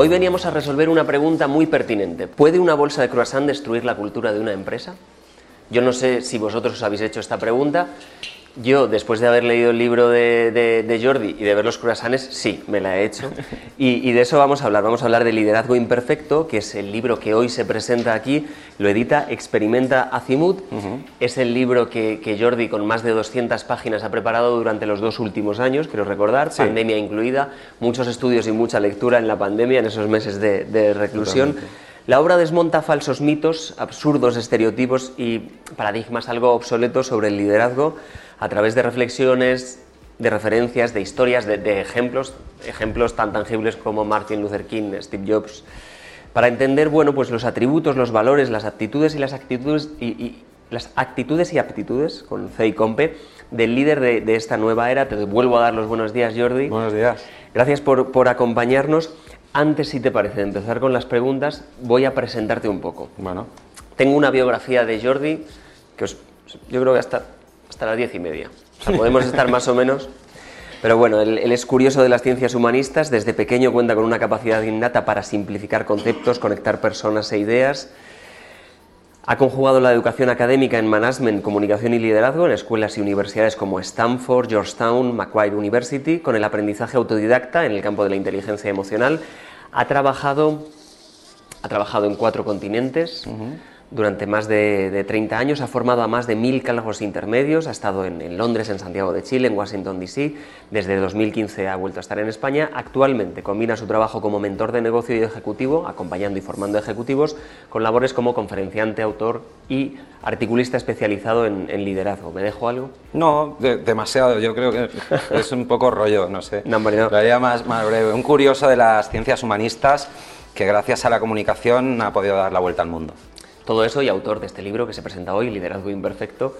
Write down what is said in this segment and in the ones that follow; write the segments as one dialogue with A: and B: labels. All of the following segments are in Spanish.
A: Hoy veníamos a resolver una pregunta muy pertinente. ¿Puede una bolsa de croissant destruir la cultura de una empresa? Yo no sé si vosotros os habéis hecho esta pregunta. Yo, después de haber leído el libro de, Jordi y de ver los croissants, sí, me la he hecho. Y, de eso vamos a hablar. Vamos a hablar de Liderazgo Imperfecto, que es el libro que hoy se presenta aquí. Lo edita Experimenta Azimut. Es el libro que, Jordi, con más de 200 páginas, ha preparado durante los dos últimos años, quiero recordar, pandemia incluida, muchos estudios y mucha lectura en la pandemia, en esos meses de, reclusión. La obra desmonta falsos mitos, absurdos estereotipos y paradigmas algo obsoletos sobre el liderazgo a través de reflexiones, de referencias, de historias, de, ejemplos, ejemplos tan tangibles como Martin Luther King, Steve Jobs, para entender bueno, pues los atributos, los valores, las aptitudes y las actitudes y, las actitudes y aptitudes con C y con P del líder de, esta nueva era. Te vuelvo a dar los buenos días, Jordi.
B: Buenos días.
A: Gracias por, por acompañarnos. Antes, si te parece, de empezar con las preguntas, voy a presentarte un poco.
B: Bueno.
A: Tengo una biografía de Jordi que yo creo que hasta hasta las diez y media. O sea, podemos estar más o menos. Pero bueno, él, es curioso de las ciencias humanistas. Desde pequeño cuenta con una capacidad innata para simplificar conceptos, conectar personas e ideas. Ha conjugado la educación académica en management, comunicación y liderazgo en escuelas y universidades como Stanford, Georgetown, Macquarie University, con el aprendizaje autodidacta en el campo de la inteligencia emocional. Ha trabajado, ha trabajado en cuatro continentes durante más de, 30 años, ha formado a más de mil cargos intermedios, ha estado en, Londres, en Santiago de Chile, en Washington, D.C., desde 2015 ha vuelto a estar en España, actualmente combina su trabajo como mentor de negocio y ejecutivo, acompañando y formando ejecutivos, con labores como conferenciante, autor y articulista especializado en, liderazgo. ¿Me dejo algo?
B: No, demasiado, yo creo que es un poco rollo, no sé.
A: No, no.
B: Más, más breve. Un curioso de las ciencias humanistas que gracias a la comunicación ha podido dar la vuelta al mundo.
A: Todo eso y autor de este libro que se presenta hoy, Liderazgo Imperfecto.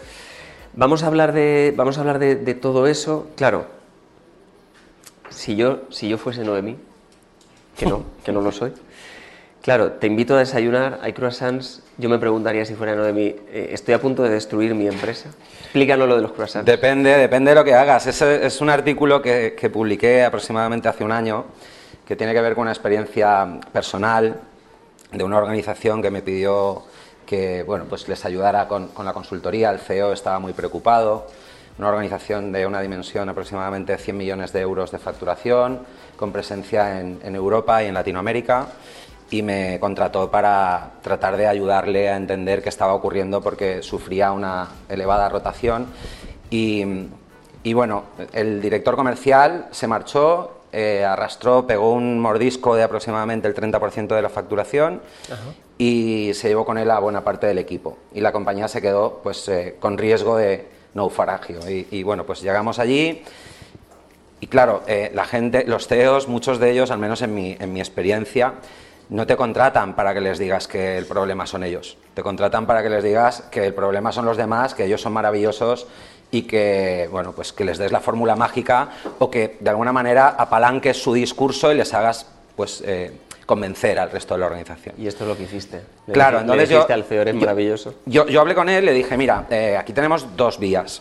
A: Vamos a hablar de, vamos a hablar de, todo eso. Claro, si yo, si yo fuese Noemí, que no, que no lo soy, claro, te invito a desayunar, hay croissants, yo me preguntaría si fuera Noemí, eh, estoy a punto de destruir mi empresa. Explícanos lo de los croissants.
B: Depende, depende de lo que hagas. Es, es un artículo que, que publiqué aproximadamente hace un año que tiene que ver con una experiencia personal de una organización que me pidió que bueno, pues les ayudara con, la consultoría. El CEO estaba muy preocupado. Una organización de una dimensión aproximadamente de 100 millones de euros de facturación, con presencia en, Europa y en Latinoamérica y me contrató para tratar de ayudarle a entender qué estaba ocurriendo porque sufría una elevada rotación y, y bueno, el director comercial se marchó eh, arrastró, pegó un mordisco de aproximadamente el 30% de la facturación y se llevó con él a buena parte del equipo. Y la compañía se quedó pues, eh, con riesgo de naufragio. Y, bueno, pues llegamos allí y claro, eh, la gente, los CEOs, muchos de ellos, al menos en mi, en mi experiencia, no te contratan para que les digas que el problema son ellos. Te contratan para que les digas que el problema son los demás, que ellos son maravillosos y que, bueno, pues que les des la fórmula mágica o que de alguna manera apalanques su discurso y les hagas pues, eh, convencer al resto de la organización.
A: Y esto es lo que hiciste.
B: claro, entonces yo,
A: al CEO, maravilloso.
B: Yo, yo, hablé con él, le dije, mira, eh, aquí tenemos dos vías.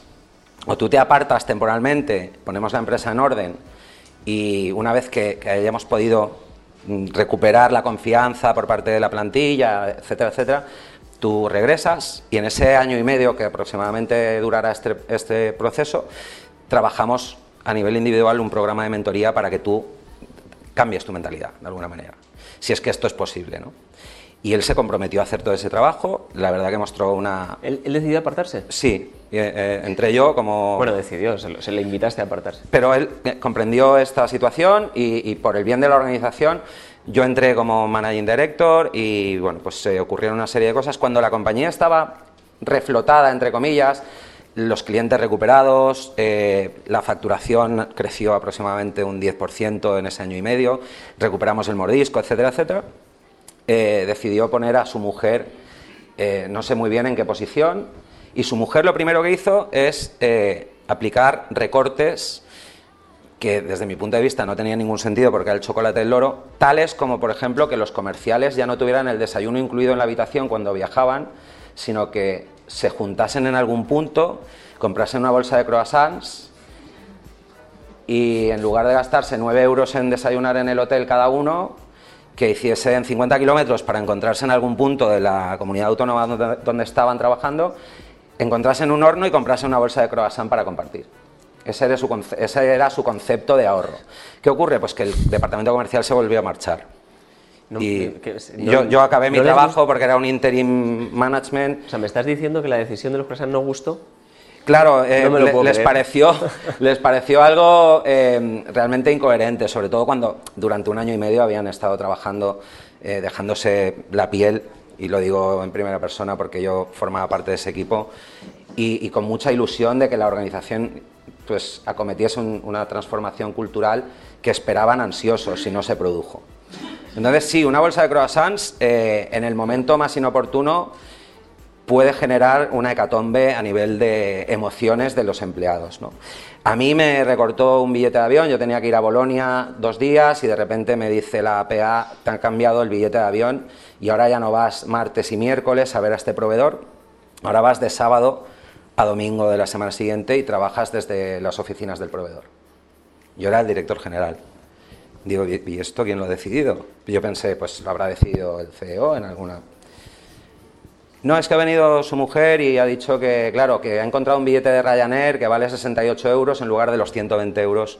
B: O tú te apartas temporalmente, ponemos la empresa en orden y una vez que, que hayamos podido mm, recuperar la confianza por parte de la plantilla, etcétera, etcétera, Tú regresas y en ese año y medio que aproximadamente durará este, este, proceso, trabajamos a nivel individual un programa de mentoría para que tú cambies tu mentalidad de alguna manera, si es que esto es posible. ¿no? Y él se comprometió a hacer todo ese trabajo, la verdad que mostró una...
A: ¿Él, decidió apartarse?
B: Sí, eh, eh, entre yo como...
A: Bueno, decidió, se, le invitaste a apartarse.
B: Pero él eh, comprendió esta situación y, y por el bien de la organización yo entré como managing director y bueno, pues se ocurrieron una serie de cosas. Cuando la compañía estaba reflotada, entre comillas, los clientes recuperados, eh, la facturación creció aproximadamente un 10% en ese año y medio, recuperamos el mordisco, etcétera, etcétera, eh, decidió poner a su mujer, eh, no sé muy bien en qué posición, y su mujer lo primero que hizo es aplicar recortes que desde mi punto de vista no tenía ningún sentido porque era el chocolate del loro, tales como por ejemplo que los comerciales ya no tuvieran el desayuno incluido en la habitación cuando viajaban, sino que se juntasen en algún punto, comprasen una bolsa de croissants y en lugar de gastarse 9 euros en desayunar en el hotel cada uno, que hiciesen 50 kilómetros para encontrarse en algún punto de la comunidad autónoma donde, estaban trabajando, encontrasen un horno y comprasen una bolsa de croissant para compartir. Ese era, su, ese era su concepto de ahorro. ¿Qué ocurre? Pues que el departamento comercial se volvió a marchar. y yo, acabé mi trabajo porque era un interim management.
A: O sea, ¿me estás diciendo que la decisión de los croissants no gustó?
B: Claro, eh, les, pareció, les pareció algo eh, realmente incoherente, sobre todo cuando durante un año y medio habían estado trabajando, eh, dejándose la piel, y lo digo en primera persona porque yo formaba parte de ese equipo, y, con mucha ilusión de que la organización pues, acometiese una transformación cultural que esperaban ansiosos y no se produjo. Entonces, sí, una bolsa de croissants en el momento más inoportuno puede generar una hecatombe a nivel de emociones de los empleados. A mí me recortó un billete de avión, yo tenía que ir a Bolonia dos días y de repente me dice la APA, te han cambiado el billete de avión y ahora ya no vas martes y miércoles a ver a este proveedor, ahora vas de sábado a domingo de la semana siguiente y trabajas desde las oficinas del proveedor. Yo era el director general. Digo, ¿y esto quién lo ha decidido? Yo pensé, pues lo habrá decidido el CEO en alguna no, es que ha venido su mujer y ha dicho que, claro, que ha encontrado un billete de Ryanair que vale 68 euros en lugar de los 120 euros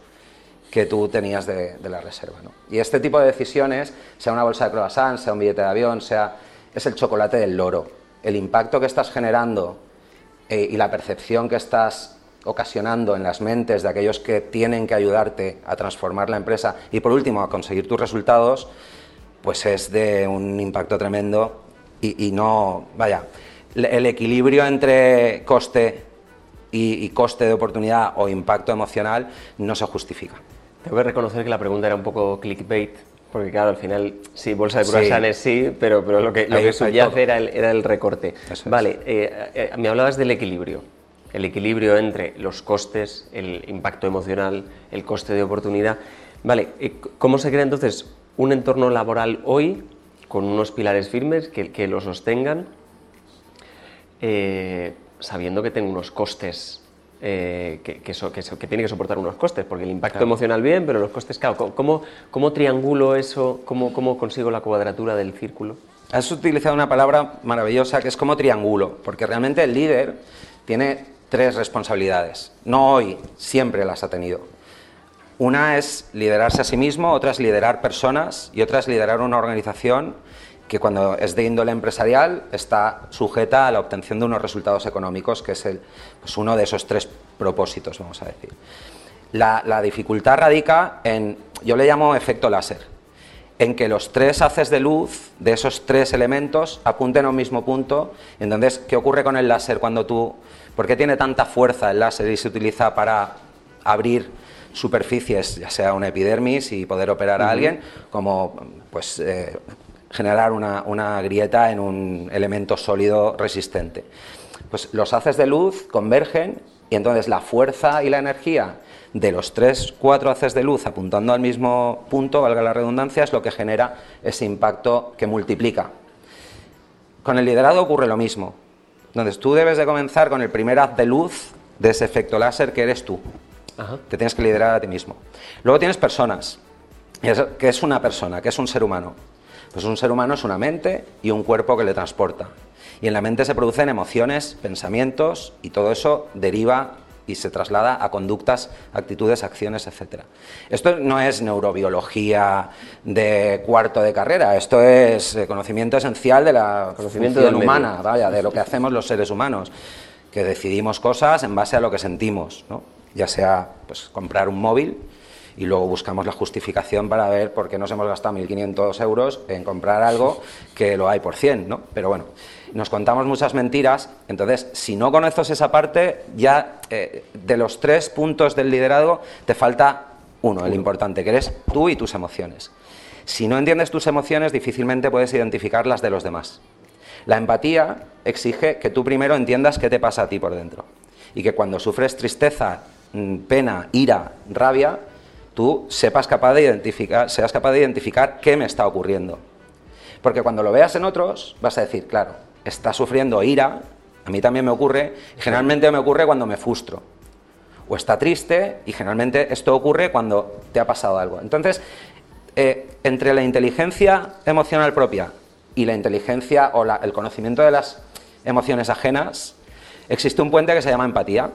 B: que tú tenías de, la reserva. ¿no? Y este tipo de decisiones, sea una bolsa de croissant, sea un billete de avión, sea, es el chocolate del loro. El impacto que estás generando eh, y la percepción que estás ocasionando en las mentes de aquellos que tienen que ayudarte a transformar la empresa y por último a conseguir tus resultados, pues es de un impacto tremendo y, no, vaya, el equilibrio entre coste y, coste de oportunidad o impacto emocional no se justifica.
A: Tengo que reconocer que la pregunta era un poco clickbait, porque claro, al final, sí, bolsa de croissants sí, pero, pero lo que, lo que subyace era el, era el recorte. vale, eh, eh, me hablabas del equilibrio. El equilibrio entre los costes, el impacto emocional, el coste de oportunidad. Vale, eh, ¿cómo se crea entonces un entorno laboral hoy con unos pilares firmes que, que lo sostengan, eh, sabiendo que tengo unos costes, eh, que, que, que, tiene que soportar unos costes, porque el impacto emocional bien, pero los costes, claro, ¿cómo, cómo triangulo eso? ¿Cómo, ¿Cómo consigo la cuadratura del círculo?
B: Has utilizado una palabra maravillosa que es como triángulo, porque realmente el líder tiene tres responsabilidades. No hoy, siempre las ha tenido. Una es liderarse a sí mismo, otra es liderar personas y otra es liderar una organización que cuando es de índole empresarial está sujeta a la obtención de unos resultados económicos, que es el, pues uno de esos tres propósitos, vamos a decir. La, dificultad radica en, yo le llamo efecto láser, en que los tres haces de luz de esos tres elementos apunten a un mismo punto. Entonces, ¿qué ocurre con el láser cuando tú... ¿Por qué tiene tanta fuerza el láser y se utiliza para abrir superficies, ya sea una epidermis y poder operar a alguien, como pues eh, generar una, grieta en un elemento sólido resistente. Pues los haces de luz convergen y entonces la fuerza y la energía de los tres, cuatro haces de luz apuntando al mismo punto, valga la redundancia, es lo que genera ese impacto que multiplica. Con el liderazgo ocurre lo mismo. Entonces tú debes de comenzar con el primer haz de luz de ese efecto láser que eres tú. Te tienes que liderar a ti mismo. Luego tienes personas. ¿Qué es una persona? ¿Qué es un ser humano? Pues un ser humano es una mente y un cuerpo que le transporta. Y en la mente se producen emociones, pensamientos y todo eso deriva y se traslada a conductas, actitudes, acciones, etc. Esto no es neurobiología de cuarto de carrera, esto es eh, conocimiento esencial de la conocimiento humana, vaya, de lo que hacemos los seres humanos, que decidimos cosas en base a lo que sentimos, ¿no? ya sea pues, comprar un móvil y luego buscamos la justificación para ver por qué nos hemos gastado 1.500 euros en comprar algo que lo hay por 100, ¿no? Pero bueno, nos contamos muchas mentiras, entonces si no conoces esa parte, ya eh, de los tres puntos del liderazgo te falta uno, el importante, que eres tú y tus emociones. Si no entiendes tus emociones, difícilmente puedes identificar las de los demás. La empatía exige que tú primero entiendas qué te pasa a ti por dentro y que cuando sufres tristeza, Mm, pena, ira, rabia, tú sepas capaz de identificar, seas capaz de identificar qué me está ocurriendo. Porque cuando lo veas en otros, vas a decir, claro, está sufriendo ira, a mí también me ocurre, y generalmente me ocurre cuando me frustro. O está triste, y generalmente esto ocurre cuando te ha pasado algo. Entonces, eh, entre la inteligencia emocional propia y la inteligencia o el conocimiento de las emociones ajenas, existe un puente que se llama empatía.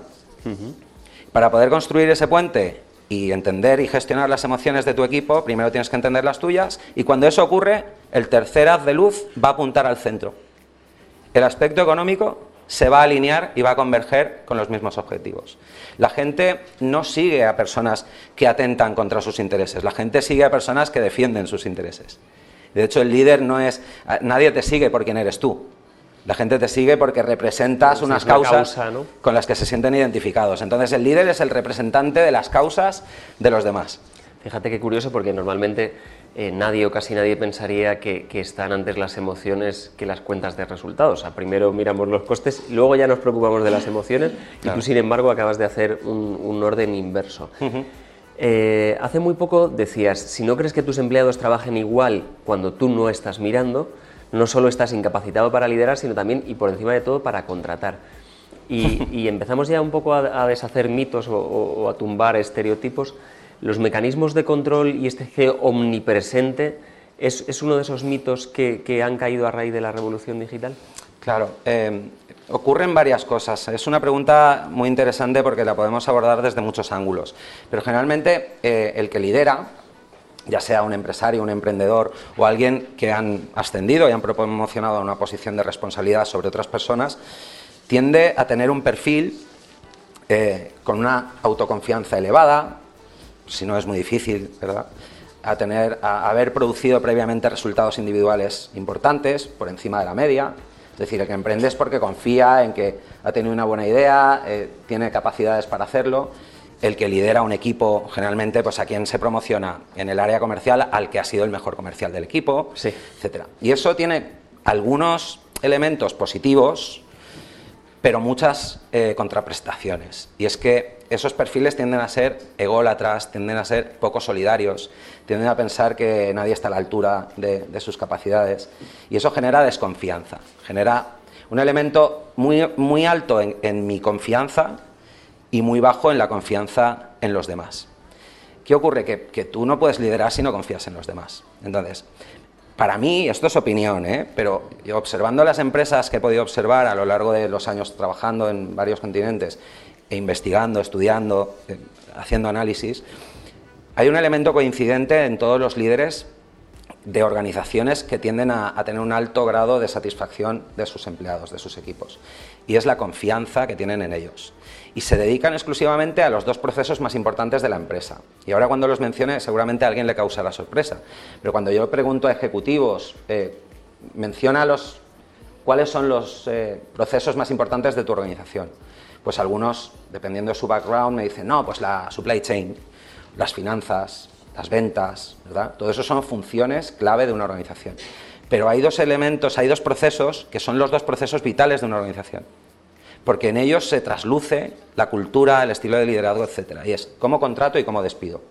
B: Para poder construir ese puente y entender y gestionar las emociones de tu equipo, primero tienes que entender las tuyas y cuando eso ocurre, el tercer haz de luz va a apuntar al centro. El aspecto económico se va a alinear y va a converger con los mismos objetivos. La gente no sigue a personas que atentan contra sus intereses, la gente sigue a personas que defienden sus intereses. De hecho, el líder no es, nadie te sigue por quién eres tú, la gente te sigue porque representas unas causas con las que se sienten identificados. Entonces el líder es el representante de las causas de los demás.
A: Fíjate qué curioso porque normalmente eh, nadie o casi nadie pensaría que, están antes las emociones que las cuentas de resultados. O sea, primero miramos los costes, luego ya nos preocupamos de las emociones y tú sin embargo acabas de hacer un, orden inverso. Eh, hace muy poco decías, si no crees que tus empleados trabajen igual cuando tú no estás mirando, no solo estás incapacitado para liderar, sino también y por encima de todo para contratar. Y, empezamos ya un poco a, deshacer mitos o, a tumbar estereotipos. Los mecanismos de control y este geo omnipresente es, uno de esos mitos que, han caído a raíz de la revolución digital.
B: Claro, eh, ocurren varias cosas. Es una pregunta muy interesante porque la podemos abordar desde muchos ángulos. Pero generalmente eh, el que lidera, ya sea un empresario, un emprendedor o alguien que han ascendido y han promocionado a una posición de responsabilidad sobre otras personas, tiende a tener un perfil eh, con una autoconfianza elevada, si no es muy difícil, ¿verdad? A, tener, a haber producido previamente resultados individuales importantes por encima de la media. Es decir, el que emprende es porque confía en que ha tenido una buena idea, eh, tiene capacidades para hacerlo el que lidera un equipo, generalmente, pues a quien se promociona en el área comercial, al que ha sido el mejor comercial del equipo, sí. etcétera. Y eso tiene algunos elementos positivos, pero muchas eh, contraprestaciones. Y es que esos perfiles tienden a ser ególatras, tienden a ser poco solidarios, tienden a pensar que nadie está a la altura de, sus capacidades. Y eso genera desconfianza, genera un elemento muy, muy alto en mi confianza y muy bajo en la confianza en los demás. ¿Qué ocurre? Que, tú no puedes liderar si no confías en los demás. Entonces, para mí, esto es opinión, ¿eh? pero observando las empresas que he podido observar a lo largo de los años trabajando en varios continentes e investigando, estudiando, eh, haciendo análisis, hay un elemento coincidente en todos los líderes de organizaciones que tienden a, tener un alto grado de satisfacción de sus empleados, de sus equipos, y es la confianza que tienen en ellos. Y se dedican exclusivamente a los dos procesos más importantes de la empresa. Y ahora cuando los mencione seguramente a alguien le causará sorpresa, pero cuando yo pregunto a ejecutivos, eh, menciona los, cuáles son los eh, procesos más importantes de tu organización. Pues algunos, dependiendo de su background, me dicen, no, pues la supply chain, las finanzas, las ventas, ¿verdad? Todo eso son funciones clave de una organización. Pero hay dos elementos, hay dos procesos que son los dos procesos vitales de una organización. Porque en ellos se trasluce la cultura, el estilo de liderazgo, etc. Y es cómo contrato y cómo despido.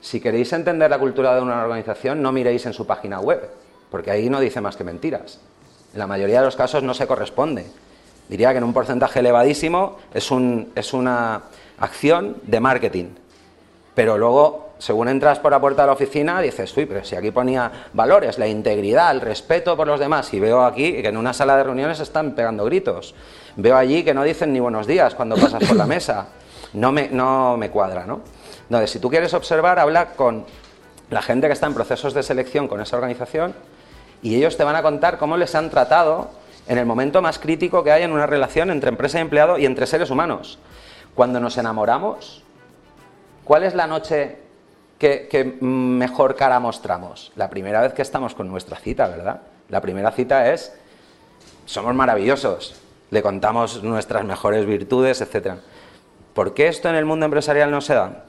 B: Si queréis entender la cultura de una organización, no miréis en su página web, porque ahí no dice más que mentiras. En la mayoría de los casos no se corresponde. Diría que en un porcentaje elevadísimo es, un, es una acción de marketing pero luego, según entras por la puerta de la oficina, dices, uy, pero si aquí ponía valores, la integridad, el respeto por los demás, y veo aquí que en una sala de reuniones están pegando gritos. Veo allí que no dicen ni buenos días cuando pasas por la mesa. No me, no me cuadra, ¿no? Entonces, si tú quieres observar, habla con la gente que está en procesos de selección con esa organización y ellos te van a contar cómo les han tratado en el momento más crítico que hay en una relación entre empresa y empleado y entre seres humanos. Cuando nos enamoramos, ¿Cuál es la noche que, mejor cara mostramos? La primera vez que estamos con nuestra cita, ¿verdad? La primera cita es, somos maravillosos, le contamos nuestras mejores virtudes, etc. ¿Por qué esto en el mundo empresarial no se da?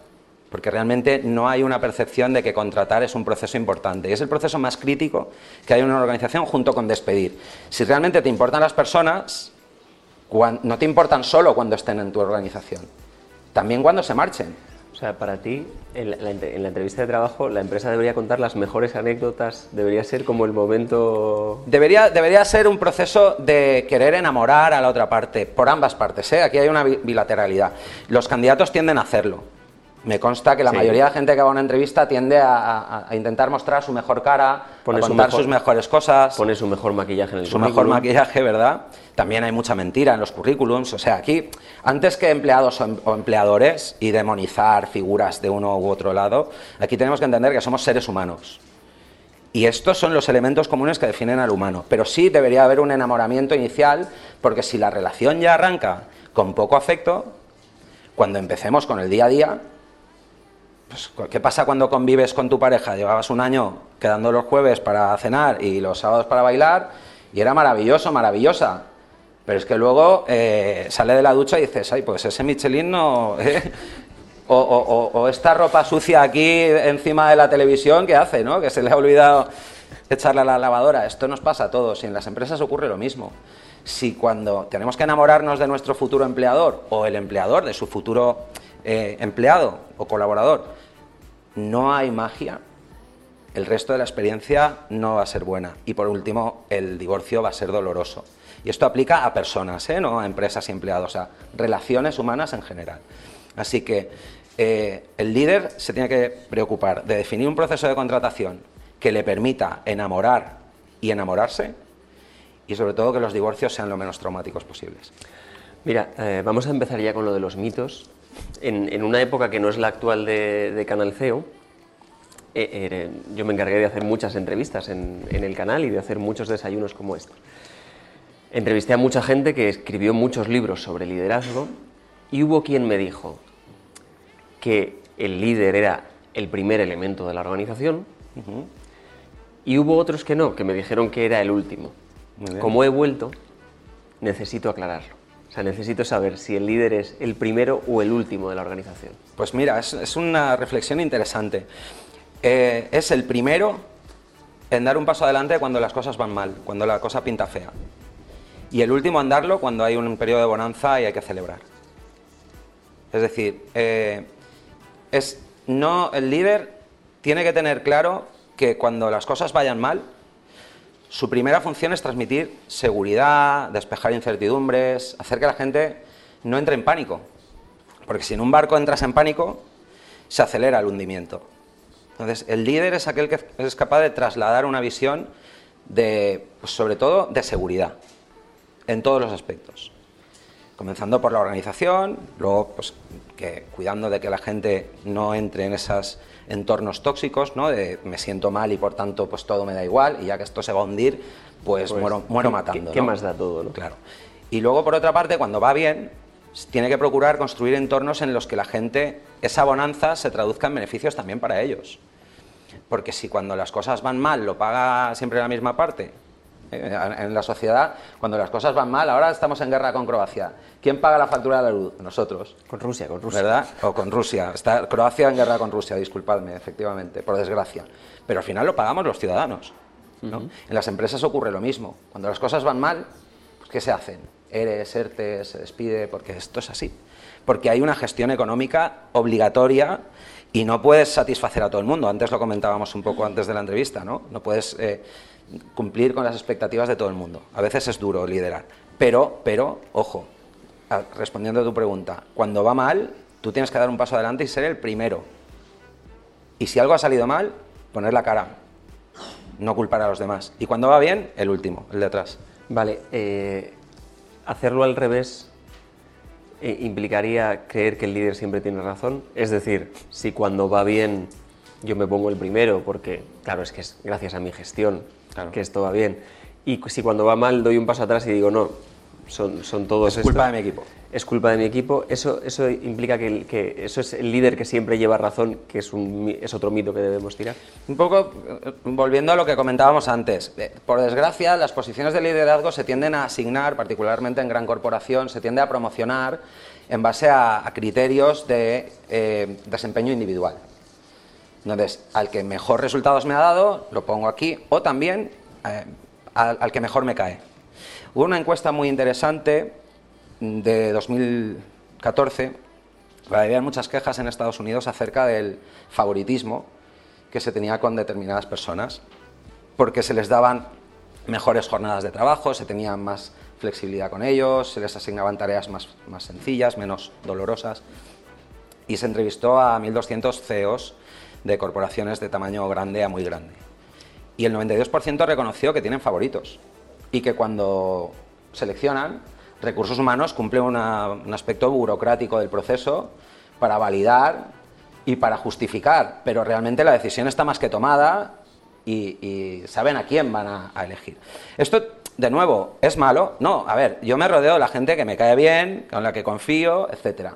B: Porque realmente no hay una percepción de que contratar es un proceso importante. Y es el proceso más crítico que hay en una organización junto con despedir. Si realmente te importan las personas, no te importan solo cuando estén en tu organización, también cuando se marchen.
A: Sea, para ti, en la, entrevista de trabajo, la empresa debería contar las mejores anécdotas, debería ser como el momento...
B: Debería, debería ser un proceso de querer enamorar a la otra parte, por ambas partes, ¿eh? aquí hay una bilateralidad. Los candidatos tienden a hacerlo, Me consta que la
A: Sí.
B: mayoría de gente que va a una entrevista tiende a, a- a intentar mostrar su mejor cara,
A: Pone
B: a
A: su
B: contar
A: mejor-
B: sus mejores cosas,
A: Pone su mejor maquillaje en el
B: su mejor maquillaje, ¿verdad? También hay mucha mentira en los currículums. O sea, aquí, antes que empleados em- o empleadores y demonizar figuras de uno u otro lado, aquí tenemos que entender que somos seres humanos. Y estos son los elementos comunes que definen al humano. Pero sí debería haber un enamoramiento inicial, porque si la relación ya arranca con poco afecto, cuando empecemos con el día a día, pues, ¿qué pasa cuando convives con tu pareja? Llevabas un año quedando los jueves para cenar y los sábados para bailar, y era maravilloso, maravillosa. Pero es que luego eh, sale de la ducha y dices, ay, pues ese Michelin no... ¿eh? O, esta ropa sucia aquí encima de la televisión, ¿qué hace? ¿no? Que se le ha olvidado echarla a la lavadora. Esto nos pasa a todos y en las empresas ocurre lo mismo. Si cuando tenemos que enamorarnos de nuestro futuro empleador o el empleador de su futuro eh, empleado o colaborador, no hay magia, el resto de la experiencia no va a ser buena. Y por último, el divorcio va a ser doloroso. Y esto aplica a personas, ¿eh? no a empresas y empleados, a relaciones humanas en general. Así que eh, el líder se tiene que preocupar de definir un proceso de contratación que le permita enamorar y enamorarse y sobre todo que los divorcios sean lo menos traumáticos posibles.
A: Mira, eh, vamos a empezar ya con lo de los mitos. En, en una época que no es la actual de, de Canal CEO, eh, eh, yo me encargué de hacer muchas entrevistas en, en el canal y de hacer muchos desayunos como estos. Entrevisté a mucha gente que escribió muchos libros sobre liderazgo y hubo quien me dijo que el líder era el primer elemento de la organización y hubo otros que no, que me dijeron que era el último. Como he vuelto, necesito aclararlo. O sea, necesito saber si el líder es el primero o el último de la organización.
B: Pues mira, es, una reflexión interesante. Eh, es el primero en dar un paso adelante cuando las cosas van mal, cuando la cosa pinta fea. Y el último en darlo cuando hay un periodo de bonanza y hay que celebrar. Es decir, eh, es, no, el líder tiene que tener claro que cuando las cosas vayan mal, su primera función es transmitir seguridad, despejar incertidumbres, hacer que la gente no entre en pánico. Porque si en un barco entras en pánico, se acelera el hundimiento. Entonces, el líder es aquel que es capaz de trasladar una visión de, pues, sobre todo, de seguridad, en todos los aspectos. Comenzando por la organización, luego, pues, cuidando de que la gente no entre en esos entornos tóxicos, ¿no? De me siento mal y por tanto, pues todo me da igual, y ya que esto se va a hundir, pues,
A: Pues,
B: muero, muero
A: ¿qué-
B: matando.
A: qué
B: ¿no?
A: más da todo, no?
B: Claro. Y luego, por otra parte, cuando va bien, tiene que procurar construir entornos en los que la gente, esa bonanza, se traduzca en beneficios también para ellos. Porque si cuando las cosas van mal lo paga siempre la misma parte, en la sociedad, cuando las cosas van mal, ahora estamos en guerra con Croacia. ¿Quién paga la factura de la luz? Nosotros.
A: Con Rusia, con Rusia.
B: ¿Verdad? O con Rusia. Está Croacia en guerra con Rusia, disculpadme, efectivamente, por desgracia. Pero al final lo pagamos los ciudadanos. ¿no? En las empresas ocurre lo mismo. Cuando las cosas van mal, pues, ¿qué se hacen? Eres, ERTE, se despide, porque esto es así. Porque hay una gestión económica obligatoria y no puedes satisfacer a todo el mundo. Antes lo comentábamos un poco antes de la entrevista, ¿no? No puedes eh, cumplir con las expectativas de todo el mundo. A veces es duro liderar. Pero, pero, ojo, respondiendo a tu pregunta, cuando va mal, tú tienes que dar un paso adelante y ser el primero. Y si algo ha salido mal, poner la cara, no culpar a los demás. Y cuando va bien, el último, el de atrás.
A: Vale, eh, hacerlo al revés eh, implicaría creer que el líder siempre tiene razón. Es decir, si cuando va bien yo me pongo el primero, porque claro, es que es gracias a mi gestión
B: Claro.
A: que esto va bien. Y si cuando va mal doy un paso atrás y digo, no, son, son todos
B: Es culpa de mi equipo.
A: Es culpa de mi equipo. Eso, eso implica que, eso es el líder que siempre lleva razón, que es, un, es otro mito que debemos tirar.
B: Un poco eh, volviendo a lo que comentábamos antes. Eh, Por desgracia, las posiciones de liderazgo se tienden a asignar, particularmente en gran corporación, se tiende a promocionar en base a, a criterios de eh, desempeño individual. Entonces, al que mejor resultados me ha dado, lo pongo aquí, o también eh, al, que mejor me cae. Hubo una encuesta muy interesante de 2014, había muchas quejas en Estados Unidos acerca del favoritismo que se tenía con determinadas personas, porque se les daban mejores jornadas de trabajo, se tenía más flexibilidad con ellos, se les asignaban tareas más, más sencillas, menos dolorosas. y se entrevistó a 1.200 CEOs de corporaciones de tamaño grande a muy grande. Y el 92% reconoció que tienen favoritos y que cuando seleccionan, recursos humanos cumple un aspecto burocrático del proceso para validar y para justificar, pero realmente la decisión está más que tomada y, saben a quién van a, elegir. Esto, de nuevo, ¿es malo? No, a ver, yo me rodeo de la gente que me cae bien, con la que confío, etc.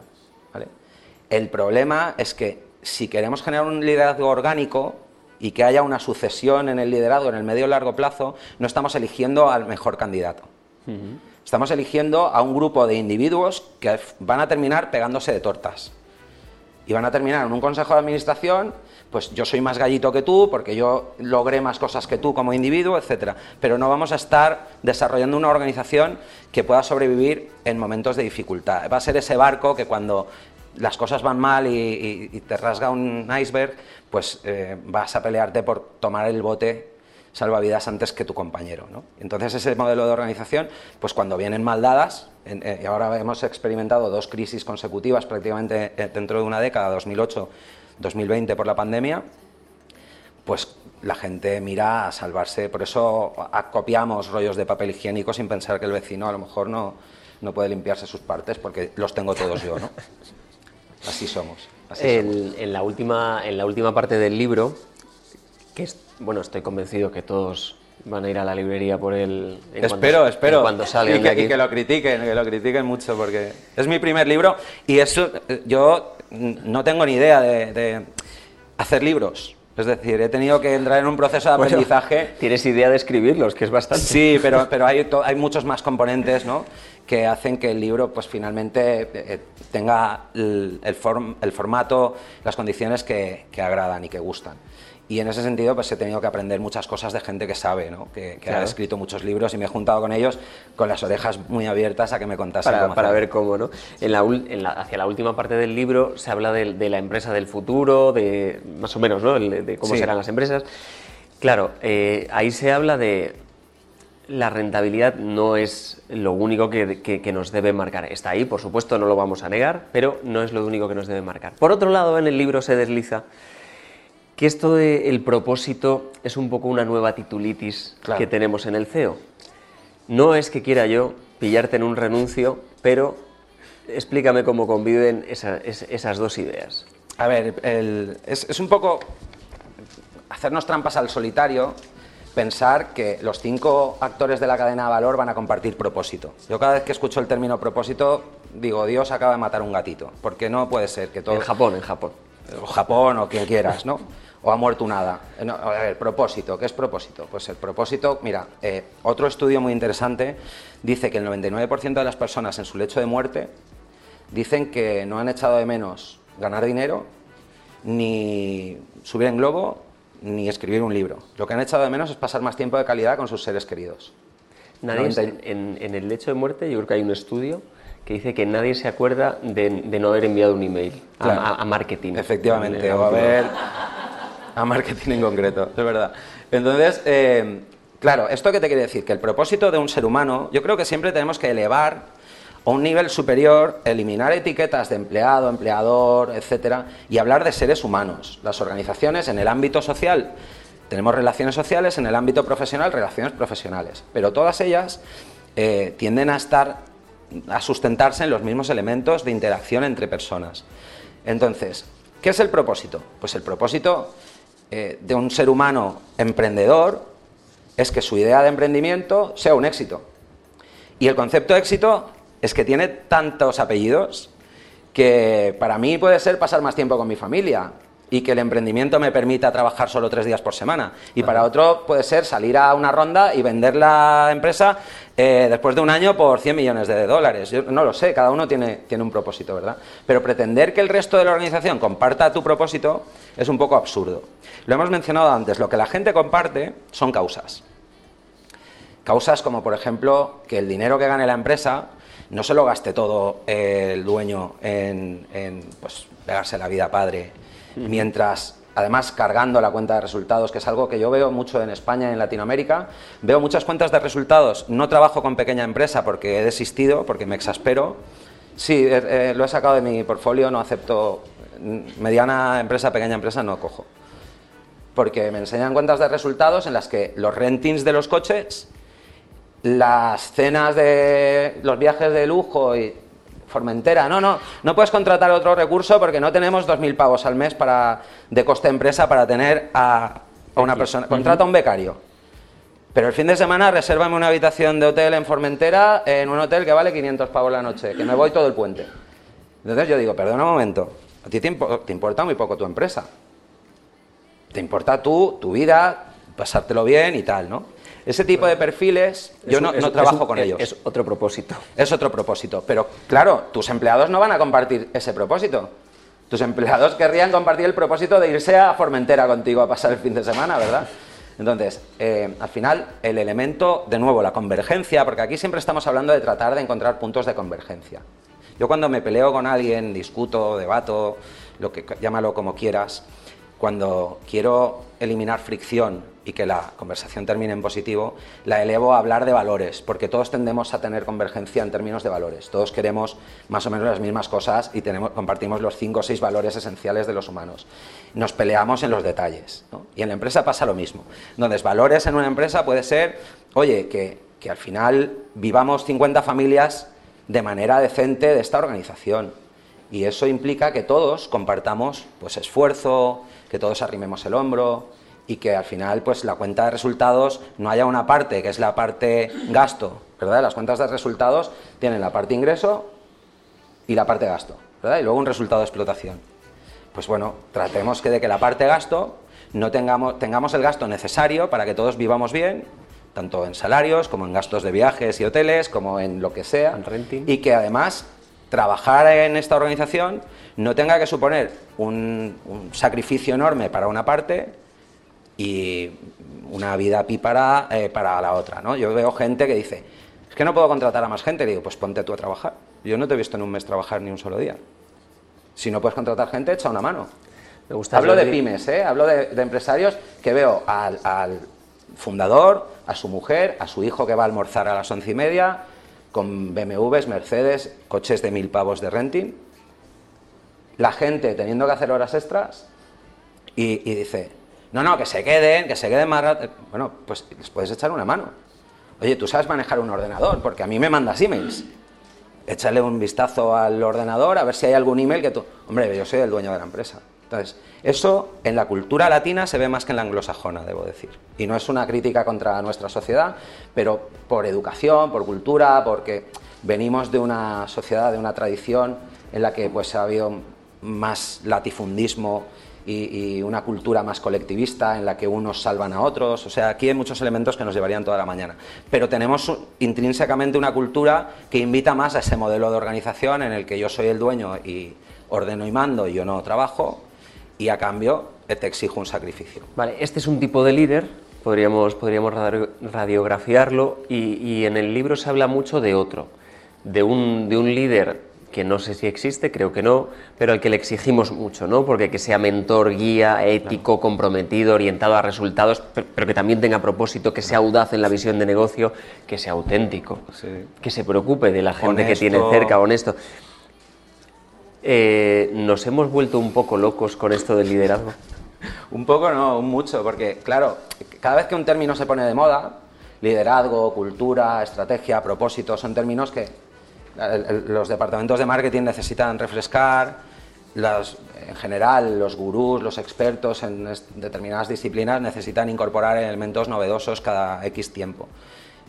B: El problema es que si queremos generar un liderazgo orgánico y que haya una sucesión en el liderazgo en el medio y largo plazo, no estamos eligiendo al mejor candidato. Estamos eligiendo a un grupo de individuos que van a terminar pegándose de tortas. Y van a terminar en un consejo de administración, pues yo soy más gallito que tú, porque yo logré más cosas que tú como individuo, etcétera. Pero no vamos a estar desarrollando una organización que pueda sobrevivir en momentos de dificultad. Va a ser ese barco que cuando las cosas van mal y, te rasga un iceberg, pues eh, vas a pelearte por tomar el bote salvavidas antes que tu compañero. ¿no? Entonces ese modelo de organización, pues cuando vienen mal dadas, eh, y ahora hemos experimentado dos crisis consecutivas prácticamente eh, dentro de una década, 2008-2020 por la pandemia, pues la gente mira a salvarse, por eso copiamos rollos de papel higiénico sin pensar que el vecino a lo mejor no, no puede limpiarse sus partes porque los tengo todos yo, ¿no? Así somos.
A: En, la última, en la última parte del libro, que bueno, estoy convencido que todos van a ir a la librería por el.
B: espero, espero. Cuando salga y, que, lo critiquen, que lo critiquen mucho, porque es mi primer libro y eso yo no tengo ni idea de, hacer libros. Es decir, he tenido que entrar en un proceso de aprendizaje.
A: tienes idea de escribirlos, que es bastante.
B: Sí, pero, pero hay, hay muchos más componentes, ¿no? que hacen que el libro pues finalmente eh, tenga el, el, formato, las condiciones que, que, agradan y que gustan. Y en ese sentido pues he tenido que aprender muchas cosas de gente que sabe, ¿no? que, ha escrito muchos libros y me he juntado con ellos con las orejas muy abiertas a que me contasen
A: para, para ver cómo. ¿no? En la, hacia la última parte del libro se habla de, la empresa del futuro, de más o menos ¿no? de, cómo serán las empresas. Claro, eh, ahí se habla de la rentabilidad no es lo único que, nos debe marcar. Está ahí, por supuesto, no lo vamos a negar, pero no es lo único que nos debe marcar. Por otro lado, en el libro se desliza que esto del propósito es un poco una nueva titulitis que tenemos en el CEO. No es que quiera yo pillarte en un renuncio, pero explícame cómo conviven esas dos ideas.
B: A ver, es, es un poco hacernos trampas al solitario pensar que los cinco actores de la cadena de valor van a compartir propósito. Yo cada vez que escucho el término propósito, digo, Dios acaba de matar un gatito, porque no puede ser que todo...
A: En Japón, en Japón.
B: O Japón, o quien quieras, ¿no? O ha muerto nada. Eh, a ver, propósito, ¿qué es propósito? Pues el propósito, mira, eh, otro estudio muy interesante dice que el 99% de las personas en su lecho de muerte dicen que no han echado de menos ganar dinero, ni subir en globo, ni escribir un libro. Lo que han echado de menos es pasar más tiempo de calidad con sus seres queridos.
A: Nadie en, el lecho de muerte, yo creo que hay un estudio que dice que nadie se acuerda de, no haber enviado un email a, marketing.
B: Efectivamente, o a ver a marketing en concreto, es verdad. Entonces, eh, claro, ¿esto qué te quiere decir? Que el propósito de un ser humano, yo creo que siempre tenemos que elevar a un nivel superior, eliminar etiquetas de empleado, empleador, etcétera, y hablar de seres humanos. Las organizaciones en el ámbito social tenemos relaciones sociales, en el ámbito profesional relaciones profesionales, pero todas ellas eh, tienden a estar a sustentarse en los mismos elementos de interacción entre personas. Entonces, ¿qué es el propósito? Pues el propósito eh, de un ser humano emprendedor es que su idea de emprendimiento sea un éxito. Y el concepto de éxito es que tiene tantos apellidos que para mí puede ser pasar más tiempo con mi familia y que el emprendimiento me permita trabajar solo tres días por semana. Y para otro puede ser salir a una ronda y vender la empresa eh, después de un año por 100 millones de dólares. Yo no lo sé, cada uno tiene, tiene un propósito, ¿verdad? Pero pretender que el resto de la organización comparta tu propósito es un poco absurdo. Lo hemos mencionado antes, lo que la gente comparte son causas. Causas como, por ejemplo, que el dinero que gane la empresa no se lo gaste todo el dueño en, pues, pegarse la vida padre, mientras además cargando la cuenta de resultados, que es algo que yo veo mucho en España y en Latinoamérica. Veo muchas cuentas de resultados, no trabajo con pequeña empresa porque he desistido, porque me exaspero. Sí, eh, eh, lo he sacado de mi portfolio, no acepto mediana empresa, pequeña empresa, no cojo. Porque me enseñan cuentas de resultados en las que los rentings de los coches, las cenas de los viajes de lujo y Formentera, no, no, no puedes contratar otro recurso porque no tenemos 2.000 pavos al mes para, de coste empresa para tener a, una persona. Contrata a un becario. Pero el fin de semana resérvame una habitación de hotel en Formentera en un hotel que vale 500 pavos la noche, que me voy todo el puente. Entonces yo digo, perdona un momento, a ti te, importa muy poco tu empresa. Te importa tú, tu vida, pasártelo bien y tal, ¿no? Ese tipo de perfiles, yo no, trabajo con ellos.
A: Es otro propósito.
B: Es otro propósito. Pero claro, tus empleados no van a compartir ese propósito. Tus empleados querrían compartir el propósito de irse a Formentera contigo a pasar el fin de semana, ¿verdad? Entonces, eh, al final, el elemento, de nuevo, la convergencia, porque aquí siempre estamos hablando de tratar de encontrar puntos de convergencia. Yo cuando me peleo con alguien, discuto, debato, lo que llámalo como quieras, cuando quiero eliminar fricción y que la conversación termine en positivo, la elevo a hablar de valores, porque todos tendemos a tener convergencia en términos de valores. Todos queremos más o menos las mismas cosas y compartimos los cinco o seis valores esenciales de los humanos. Nos peleamos en los detalles. Y en la empresa pasa lo mismo. Entonces, valores en una empresa puede ser, oye, que, que al final vivamos 50 familias de manera decente de esta organización. Y eso implica que todos compartamos pues, esfuerzo, que todos arrimemos el hombro, y que al final pues la cuenta de resultados no haya una parte que es la parte gasto, ¿verdad? Las cuentas de resultados tienen la parte ingreso y la parte gasto, ¿verdad? Y luego un resultado de explotación. Pues bueno, tratemos que de que la parte gasto no tengamos, tengamos el gasto necesario para que todos vivamos bien, tanto en salarios como en gastos de viajes y hoteles, como en lo que sea, y que además trabajar en esta organización no tenga que suponer un, un sacrificio enorme para una parte y una vida pípara eh, para la otra, ¿no? Yo veo gente que dice, es que no puedo contratar a más gente, digo, pues ponte tú a trabajar. Yo no te he visto en un mes trabajar ni un solo día. Si no puedes contratar gente, echa una mano. Me gusta Hablo de pymes, ¿eh? Hablo de, empresarios que veo al, al, fundador, a su mujer, a su hijo que va a almorzar a las once y media, con BMWs, Mercedes, coches de mil pavos de renting, la gente teniendo que hacer horas extras y, dice, no, no, que se queden, que se queden más. Bueno, pues les puedes echar una mano. Oye, tú sabes manejar un ordenador, porque a mí me mandas emails. Échale un vistazo al ordenador a ver si hay algún email que tú. Hombre, yo soy el dueño de la empresa. Entonces, eso en la cultura latina se ve más que en la anglosajona, debo decir. Y no es una crítica contra nuestra sociedad, pero por educación, por cultura, porque venimos de una sociedad, de una tradición en la que pues ha habido más latifundismo y, una cultura más colectivista en la que unos salvan a otros. O sea, aquí hay muchos elementos que nos llevarían toda la mañana. Pero tenemos intrínsecamente una cultura que invita más a ese modelo de organización en el que yo soy el dueño y ordeno y mando y yo no trabajo y a cambio te exijo un sacrificio.
A: Vale, este es un tipo de líder, podríamos, podríamos radiografiarlo y, y en el libro se habla mucho de otro, de un, de un líder que no sé si existe, creo que no, pero al que le exigimos mucho, ¿no? Porque que sea mentor, guía, ético, comprometido, orientado a resultados, pero que también tenga propósito, que sea audaz en la visión de negocio, que sea auténtico, que se preocupe de la gente que tiene cerca, honesto. Eh, ¿Nos hemos vuelto un poco locos con esto del liderazgo?
B: un poco no, mucho, porque claro, cada vez que un término se pone de moda, liderazgo, cultura, estrategia, propósito, son términos que los departamentos de marketing necesitan refrescar, en general los gurús, los expertos en determinadas disciplinas necesitan incorporar elementos novedosos cada X tiempo.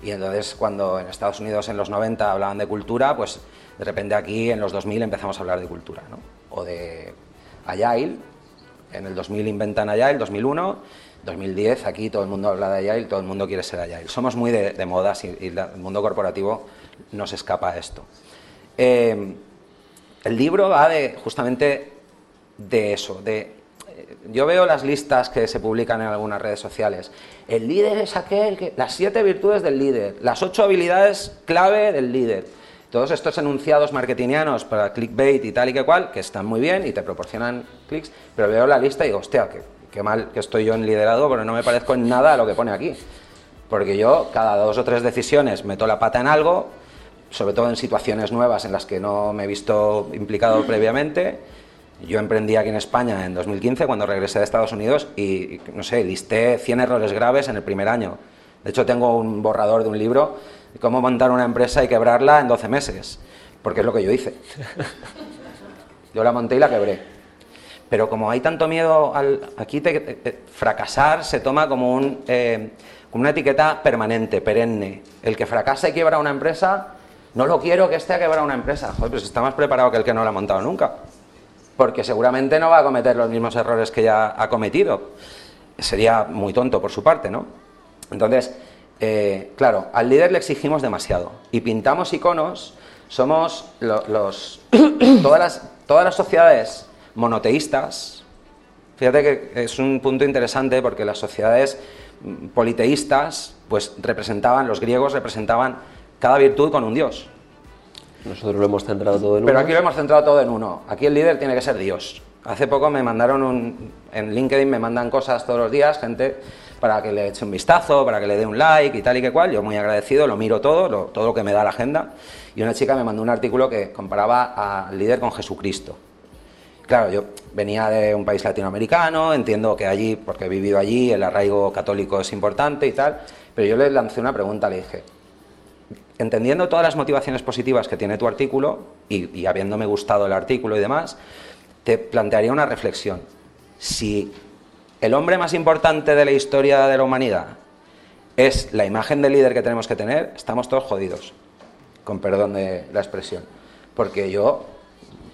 B: Y entonces cuando en Estados Unidos en los 90 hablaban de cultura, pues de repente aquí en los 2000 empezamos a hablar de cultura, ¿no? O de Agile, en el 2000 inventan Agile, 2001, 2010 aquí todo el mundo habla de Agile, todo el mundo quiere ser Agile. Somos muy de, modas y, el mundo corporativo no se escapa a esto. Eh, el libro va de, justamente de eso, de eh, yo veo las listas que se publican en algunas redes sociales. El líder es aquel que. Las siete virtudes del líder, las ocho habilidades clave del líder. Todos estos enunciados marketingianos para clickbait y tal y que cual, que están muy bien y te proporcionan clics, pero veo la lista y digo, hostia, qué, qué mal que estoy yo en liderado, pero no me parezco en nada a lo que pone aquí. Porque yo, cada dos o tres decisiones, meto la pata en algo, sobre todo en situaciones nuevas en las que no me he visto implicado previamente, Yo emprendí aquí en España en 2015 cuando regresé de Estados Unidos y, no sé, listé 100 errores graves en el primer año. De hecho, tengo un borrador de un libro cómo montar una empresa y quebrarla en 12 meses, porque es lo que yo hice. Yo la monté y la quebré. Pero como hay tanto miedo al... Aquí te, fracasar se toma como, un, eh, como una etiqueta permanente, perenne. El que fracasa y quiebra una empresa, no lo quiero que esté a quebrar una empresa. Joder, pues está más preparado que el que no la ha montado nunca. Porque seguramente no va a cometer los mismos errores que ya ha cometido. Sería muy tonto por su parte, ¿no? Entonces, eh, claro, al líder le exigimos demasiado. Y pintamos iconos, somos los... todas, las, todas las sociedades monoteístas, fíjate que es un punto interesante porque las sociedades politeístas, pues representaban, los griegos representaban cada virtud con un dios.
A: Nosotros lo hemos centrado todo en
B: uno. Pero aquí lo hemos centrado todo en uno. Aquí el líder tiene que ser Dios. Hace poco me mandaron un, en LinkedIn me mandan cosas todos los días, gente para que le eche un vistazo, para que le dé un like y tal y que cual. Yo muy agradecido, lo miro todo, todo lo que me da la agenda. Y una chica me mandó un artículo que comparaba al líder con Jesucristo. Claro, yo venía de un país latinoamericano, entiendo que allí, porque he vivido allí, el arraigo católico es importante y tal, pero yo le lancé una pregunta, le dije, entendiendo todas las motivaciones positivas que tiene tu artículo y, habiéndome gustado el artículo y demás, te plantearía una reflexión. Si el hombre más importante de la historia de la humanidad es la imagen del líder que tenemos que tener, estamos todos jodidos, con perdón de la expresión. Porque yo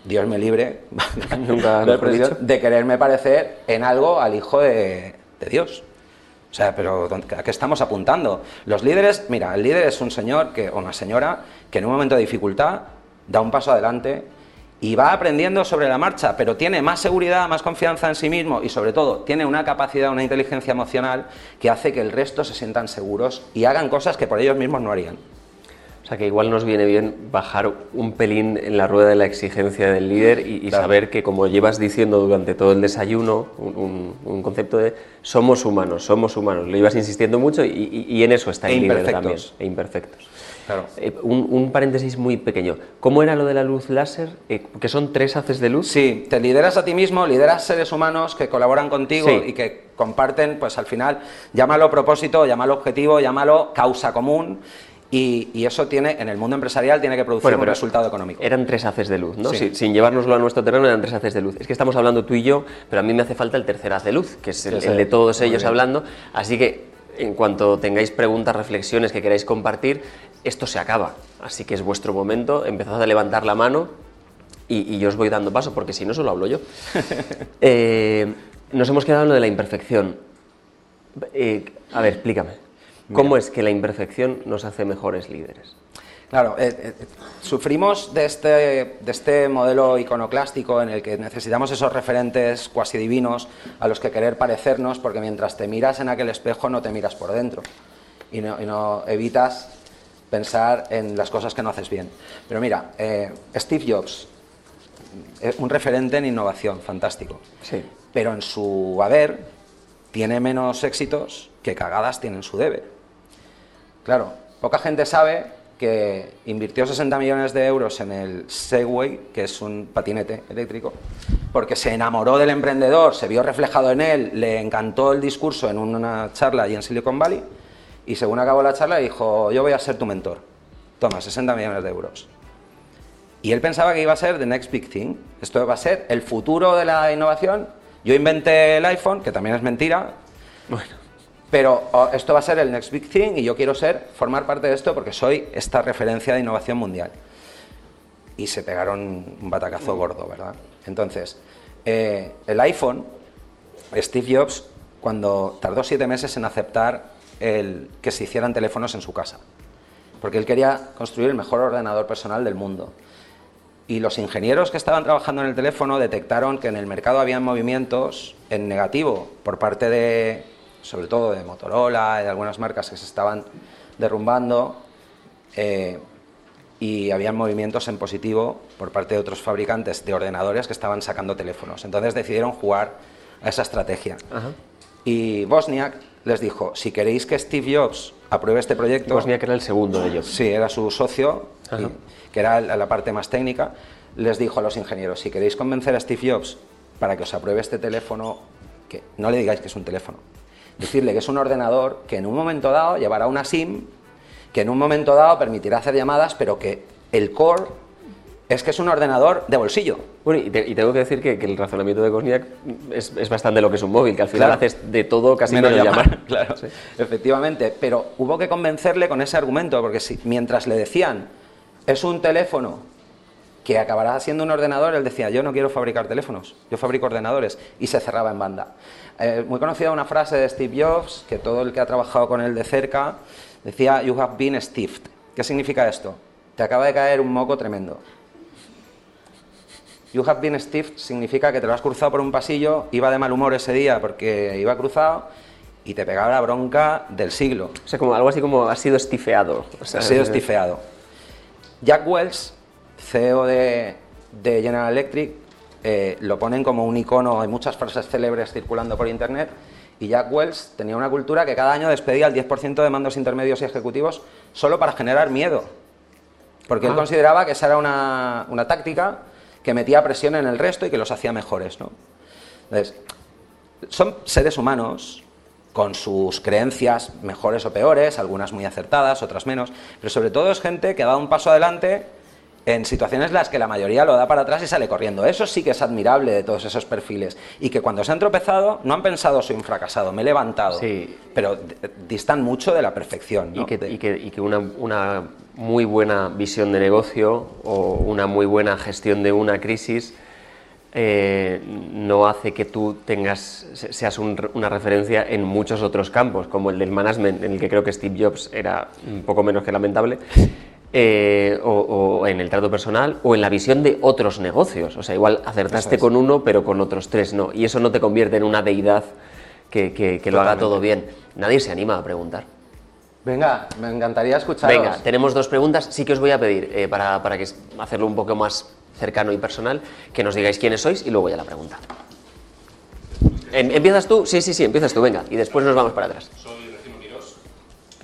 B: Dios me libre Nunca de quererme parecer en algo al hijo de, Dios. O sea, pero ¿a qué estamos apuntando? Los líderes, mira, el líder es un señor que, o una señora que en un momento de dificultad da un paso adelante y va aprendiendo sobre la marcha, pero tiene más seguridad, más confianza en sí mismo y sobre todo tiene una capacidad, una inteligencia emocional que hace que el resto se sientan seguros y hagan cosas que por ellos mismos no harían.
A: O sea que igual nos viene bien bajar un pelín en la rueda de la exigencia del líder y, saber que, como llevas diciendo durante todo el desayuno, un, concepto de somos humanos, somos humanos. Lo ibas insistiendo mucho y, en eso está el líder también. E imperfectos. Claro. Eh, un, paréntesis muy pequeño. ¿Cómo era lo de la luz láser? Eh, ¿Que son tres haces de luz?
B: Sí, te lideras a ti mismo, lideras seres humanos que colaboran contigo y que comparten, pues al final, llámalo propósito, llámalo objetivo, llámalo causa común y, eso tiene, en el mundo empresarial, tiene que producir un resultado económico.
A: Eran tres haces de luz, ¿no? sin llevárnoslo a nuestro terreno, eran tres haces de luz. Es que estamos hablando tú y yo, pero a mí me hace falta el tercer haz de luz, que es el, de todos ellos hablando. Así que, en cuanto tengáis preguntas, reflexiones que queráis compartir, esto se acaba. Así que es vuestro momento, empezad a levantar la mano y, yo os voy dando paso, porque si no, solo hablo yo. Eh, nos hemos quedado en lo de la imperfección. Eh, a ver, explícame. ¿Cómo es que la imperfección nos hace mejores líderes?
B: Claro, eh, eh, sufrimos de este, de este modelo iconoclástico en el que necesitamos esos referentes cuasi divinos a los que querer parecernos, porque mientras te miras en aquel espejo no te miras por dentro y no, evitas pensar en las cosas que no haces bien. Pero mira, eh, Steve Jobs, un referente en innovación, fantástico.
A: Sí.
B: Pero en su haber tiene menos éxitos que cagadas tienen su debe. Claro, poca gente sabe que invirtió 60 millones de euros en el Segway, que es un patinete eléctrico, porque se enamoró del emprendedor, se vio reflejado en él, le encantó el discurso en una charla allí en Silicon Valley, y según acabó la charla dijo, yo voy a ser tu mentor. Toma, 60 millones de euros. Y él pensaba que iba a ser the next big thing. Esto va a ser el futuro de la innovación. Yo inventé el iPhone, que también es mentira. Bueno pero oh, esto va a ser el next big thing y yo quiero ser, formar parte de esto porque soy esta referencia de innovación mundial. Y se pegaron un batacazo gordo, ¿verdad? Entonces, eh, el iPhone, Steve Jobs, cuando tardó siete meses en aceptar el, que se hicieran teléfonos en su casa, porque él quería construir el mejor ordenador personal del mundo. Y los ingenieros que estaban trabajando en el teléfono detectaron que en el mercado había movimientos en negativo por parte de sobre todo de Motorola y de algunas marcas que se estaban derrumbando eh, y había movimientos en positivo por parte de otros fabricantes de ordenadores que estaban sacando teléfonos. Entonces decidieron jugar a esa estrategia. Y Bosniak les dijo, si queréis que Steve Jobs apruebe este proyecto...
A: Bosniak era el segundo de ellos.
B: Sí, era su socio, que era la parte más técnica. les dijo a los ingenieros, si queréis convencer a Steve Jobs para que os apruebe este teléfono, que no le digáis que es un teléfono, decirle que es un ordenador que en un momento dado llevará una SIM, que en un momento dado permitirá hacer llamadas, pero que el core es que es un ordenador de bolsillo.
A: Bueno, y, tengo que decir que, el razonamiento de Kosniak es, bastante lo que es un móvil, que al final haces de todo casi menos, llamar.
B: Claro, efectivamente. Pero hubo que convencerle con ese argumento, porque si, mientras le decían, es un teléfono que acabará siendo un ordenador, él decía, yo no quiero fabricar teléfonos, yo fabrico ordenadores, y se cerraba en banda. Eh, muy conocida una frase de Steve Jobs, que todo el que ha trabajado con él de cerca, decía, you have been stiffed. ¿Qué significa esto? Te acaba de caer un moco tremendo. You have been stiffed significa que te lo has cruzado por un pasillo, iba de mal humor ese día porque iba cruzado y te pegaba la bronca del siglo.
A: O sea, como algo así como ha sido estifeado.
B: ha sido estifeado. Jack Wells, CEO de, General Electric, eh, lo ponen como un icono, hay muchas frases célebres circulando por internet, y Jack Wells tenía una cultura que cada año despedía el 10% de mandos intermedios y ejecutivos solo para generar miedo. Porque él ah. consideraba que esa era una, una táctica que metía presión en el resto y que los hacía mejores. ¿no? Son seres humanos con sus creencias mejores o peores, algunas muy acertadas, otras menos, pero sobre todo es gente que ha dado un paso adelante en situaciones en las que la mayoría lo da para atrás y sale corriendo. Eso sí que es admirable de todos esos perfiles. Y que cuando se han tropezado no han pensado soy un fracasado, me he levantado. Sí. Pero distan mucho de la perfección.
A: Y que, y que, una, una, muy buena visión de negocio o una muy buena gestión de una crisis eh, no hace que tú tengas, seas una referencia en muchos otros campos, como el del management, en el que creo que Steve Jobs era un poco menos que lamentable, eh, o, en el trato personal, o en la visión de otros negocios. O sea, igual acertaste con uno, pero con otros tres no. Y eso no te convierte en una deidad que, lo haga todo bien. Nadie se anima a preguntar.
B: Venga, me encantaría escuchar.
A: Venga, tenemos dos preguntas. Sí que os voy a pedir, eh, para, para que hacerlo un poco más cercano y personal, que nos digáis quiénes sois y luego ya la pregunta. ¿Empiezas tú? Sí, sí, sí, empiezas tú, venga, y después nos vamos para atrás.
C: Soy Recimo Quirós,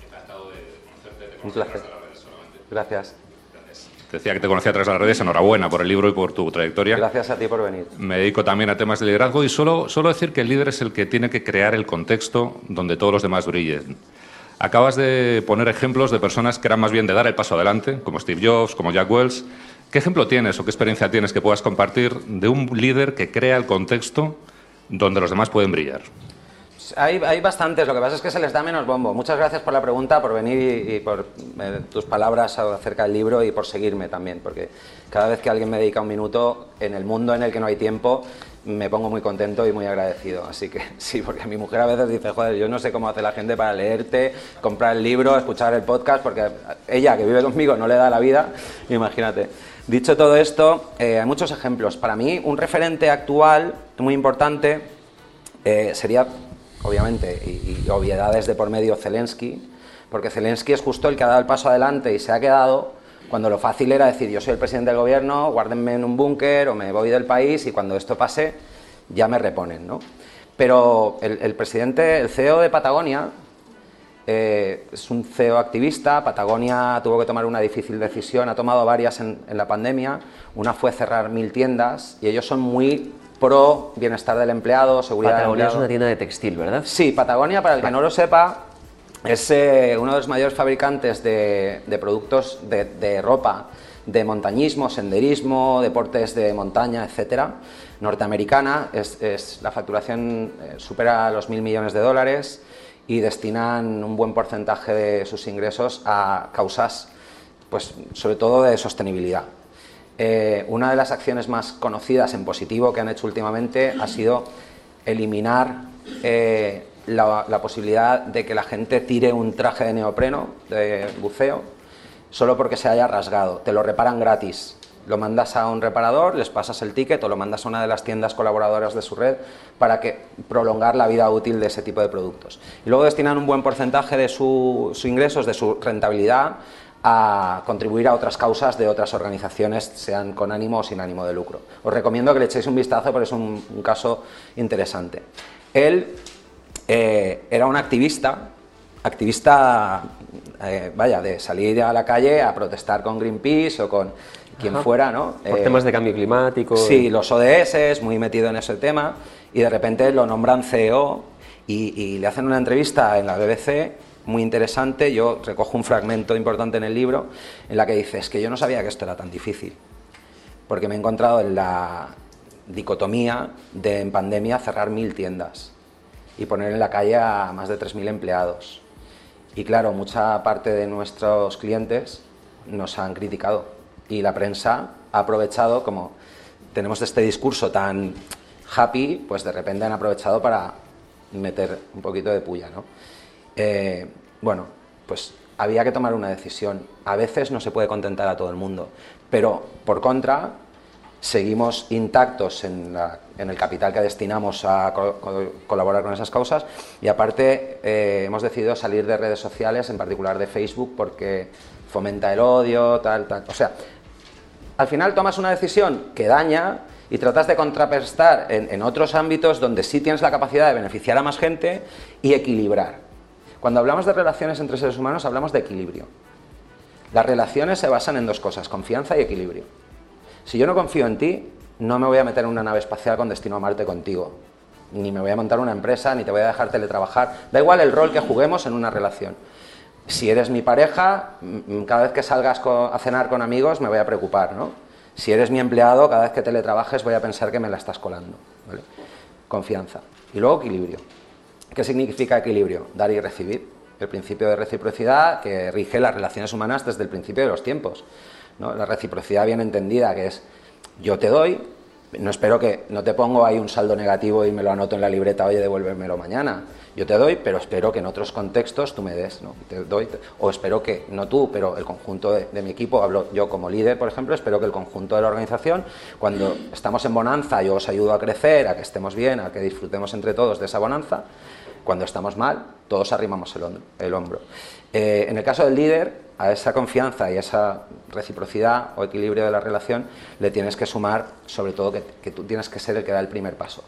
C: encantado de conocerte.
B: Un placer. Gracias.
C: decía que te conocía de las redes, enhorabuena por el libro y por tu trayectoria.
B: Gracias a ti por venir.
C: Me dedico también a temas de liderazgo y solo, solo decir que el líder es el que tiene que crear el contexto donde todos los demás brillen. Acabas de poner ejemplos de personas que eran más bien de dar el paso adelante, como Steve Jobs, como Jack Wells. ¿Qué ejemplo tienes o qué experiencia tienes que puedas compartir de un líder que crea el contexto donde los demás pueden brillar?
B: Hay, hay, bastantes, lo que pasa es que se les da menos bombo. Muchas gracias por la pregunta, por venir y, por eh, tus palabras acerca del libro y por seguirme también, porque cada vez que alguien me dedica un minuto en el mundo en el que no hay tiempo, me pongo muy contento y muy agradecido. Así que sí, porque mi mujer a veces dice, joder, yo no sé cómo hace la gente para leerte, comprar el libro, escuchar el podcast, porque ella que vive conmigo no le da la vida, imagínate. Dicho todo esto, eh, hay muchos ejemplos. Para mí, un referente actual muy importante eh, sería, obviamente, y, y, obviedades de por medio, Zelensky, porque Zelensky es justo el que ha dado el paso adelante y se ha quedado cuando lo fácil era decir, yo soy el presidente del gobierno, guárdenme en un búnker o me voy del país y cuando esto pase ya me reponen, ¿no? Pero el, presidente, el CEO de Patagonia, eh, es un CEO activista. Patagonia tuvo que tomar una difícil decisión, ha tomado varias en, la pandemia. Una fue cerrar mil tiendas y ellos son muy pro bienestar del empleado, seguridad
A: del
B: empleado.
A: Patagonia es una tienda de textil, ¿verdad?
B: Sí, Patagonia, para el que no lo sepa, es eh, uno de los mayores fabricantes de, productos de, ropa de montañismo, senderismo, deportes de montaña, etcétera, norteamericana. Es, la facturación eh, supera los mil millones de dólares y destinan un buen porcentaje de sus ingresos a causas, pues sobre todo de sostenibilidad. Eh, una de las acciones más conocidas en positivo que han hecho últimamente ha sido eliminar la, posibilidad de que la gente tire un traje de neopreno, de buceo, solo porque se haya rasgado. Te lo reparan gratis. Lo mandas a un reparador, les pasas el ticket o lo mandas a una de las tiendas colaboradoras de su red para que prolongar la vida útil de ese tipo de productos. Y luego destinan un buen porcentaje de sus ingresos, de su rentabilidad, a contribuir a otras causas de otras organizaciones, sean con ánimo o sin ánimo de lucro. Os recomiendo que le echéis un vistazo porque es un, un caso interesante. Él eh, era un activista, activista, eh, vaya, de salir a la calle a protestar con Greenpeace o con... quien fuera, ¿no?
A: Por
B: Eh,
A: temas de cambio climático.
B: Sí, los ODS, muy metido en ese tema, y de repente lo nombran CEO y, y le hacen una entrevista en la BBC muy interesante. Yo recojo un fragmento importante en el libro en la que dice: Es que yo no sabía que esto era tan difícil, porque me he encontrado en la dicotomía de en pandemia cerrar mil tiendas y poner en la calle a más de 3.000 empleados. Y claro, mucha parte de nuestros clientes nos han criticado y la prensa ha aprovechado, como tenemos este discurso tan happy, pues de repente han aprovechado para meter un poquito de puya, ¿no? Eh, bueno, pues había que tomar una decisión. A veces no se puede contentar a todo el mundo, pero por contra seguimos intactos en, el capital que destinamos a co- co- colaborar con esas causas y aparte eh, hemos decidido salir de redes sociales, en particular de Facebook, porque fomenta el odio, tal, tal. O sea, al final tomas una decisión que daña y tratas de contraprestar en, en otros ámbitos donde sí tienes la capacidad de beneficiar a más gente y equilibrar. Cuando hablamos de relaciones entre seres humanos hablamos de equilibrio. Las relaciones se basan en dos cosas, confianza y equilibrio. Si yo no confío en ti, no me voy a meter en una nave espacial con destino a Marte contigo. Ni me voy a montar una empresa, ni te voy a dejar teletrabajar. Da igual el rol que juguemos en una relación. Si eres mi pareja, cada vez que salgas a cenar con amigos me voy a preocupar, ¿no? Si eres mi empleado, cada vez que teletrabajes voy a pensar que me la estás colando. ¿vale? Confianza. Y luego equilibrio. ¿Qué significa equilibrio? Dar y recibir. El principio de reciprocidad que rige las relaciones humanas desde el principio de los tiempos. ¿no? La reciprocidad bien entendida, que es yo te doy, no espero que, no te pongo ahí un saldo negativo y me lo anoto en la libreta, oye, devuélvemelo mañana. Yo te doy, pero espero que en otros contextos tú me des, ¿no? Te doy, te- o espero que, no tú, pero el conjunto de, de mi equipo, hablo yo como líder, por ejemplo, espero que el conjunto de la organización, cuando estamos en bonanza, yo os ayudo a crecer, a que estemos bien, a que disfrutemos entre todos de esa bonanza, cuando estamos mal, todos arrimamos el, hombro- el hombro. Eh, en el caso del líder, a esa confianza y a esa reciprocidad o equilibrio de la relación le tienes que sumar, sobre todo, que, que tú tienes que ser el que da el primer paso.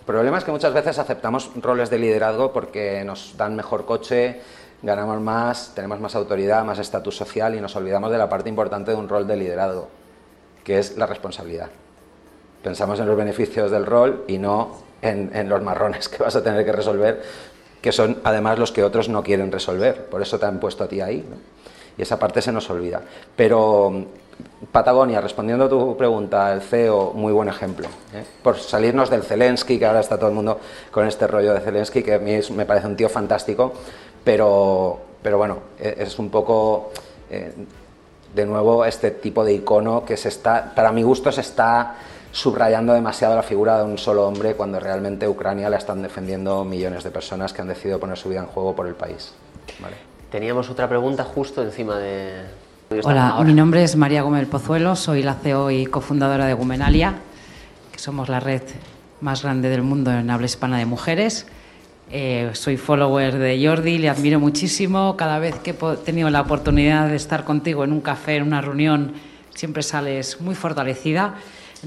B: El problema es que muchas veces aceptamos roles de liderazgo porque nos dan mejor coche, ganamos más, tenemos más autoridad, más estatus social y nos olvidamos de la parte importante de un rol de liderazgo, que es la responsabilidad. Pensamos en los beneficios del rol y no en, los marrones que vas a tener que resolver, que son además los que otros no quieren resolver. Por eso te han puesto a ti ahí. Y esa parte se nos olvida. Pero mm, Patagonia, respondiendo a tu pregunta, el CEO, muy buen ejemplo. ¿eh? Por salirnos del Zelensky, que ahora está todo el mundo con este rollo de Zelensky, que a mí me parece un tío fantástico, pero, pero bueno, e- es un poco, eh, de nuevo, este tipo de icono que se está, para mi gusto, se está subrayando demasiado la figura de un solo hombre cuando realmente Ucrania la están defendiendo millones de personas que han decidido poner su vida en juego por el país. ¿vale?
A: Teníamos otra pregunta justo encima de...
D: Hola,
A: Ahora.
D: mi nombre es María Gómez Pozuelo, soy la CEO y cofundadora de Gumenalia, que somos la red más grande del mundo en habla hispana de mujeres. Eh, soy follower de Jordi, le admiro muchísimo. Cada vez que he tenido la oportunidad de estar contigo en un café, en una reunión, siempre sales muy fortalecida.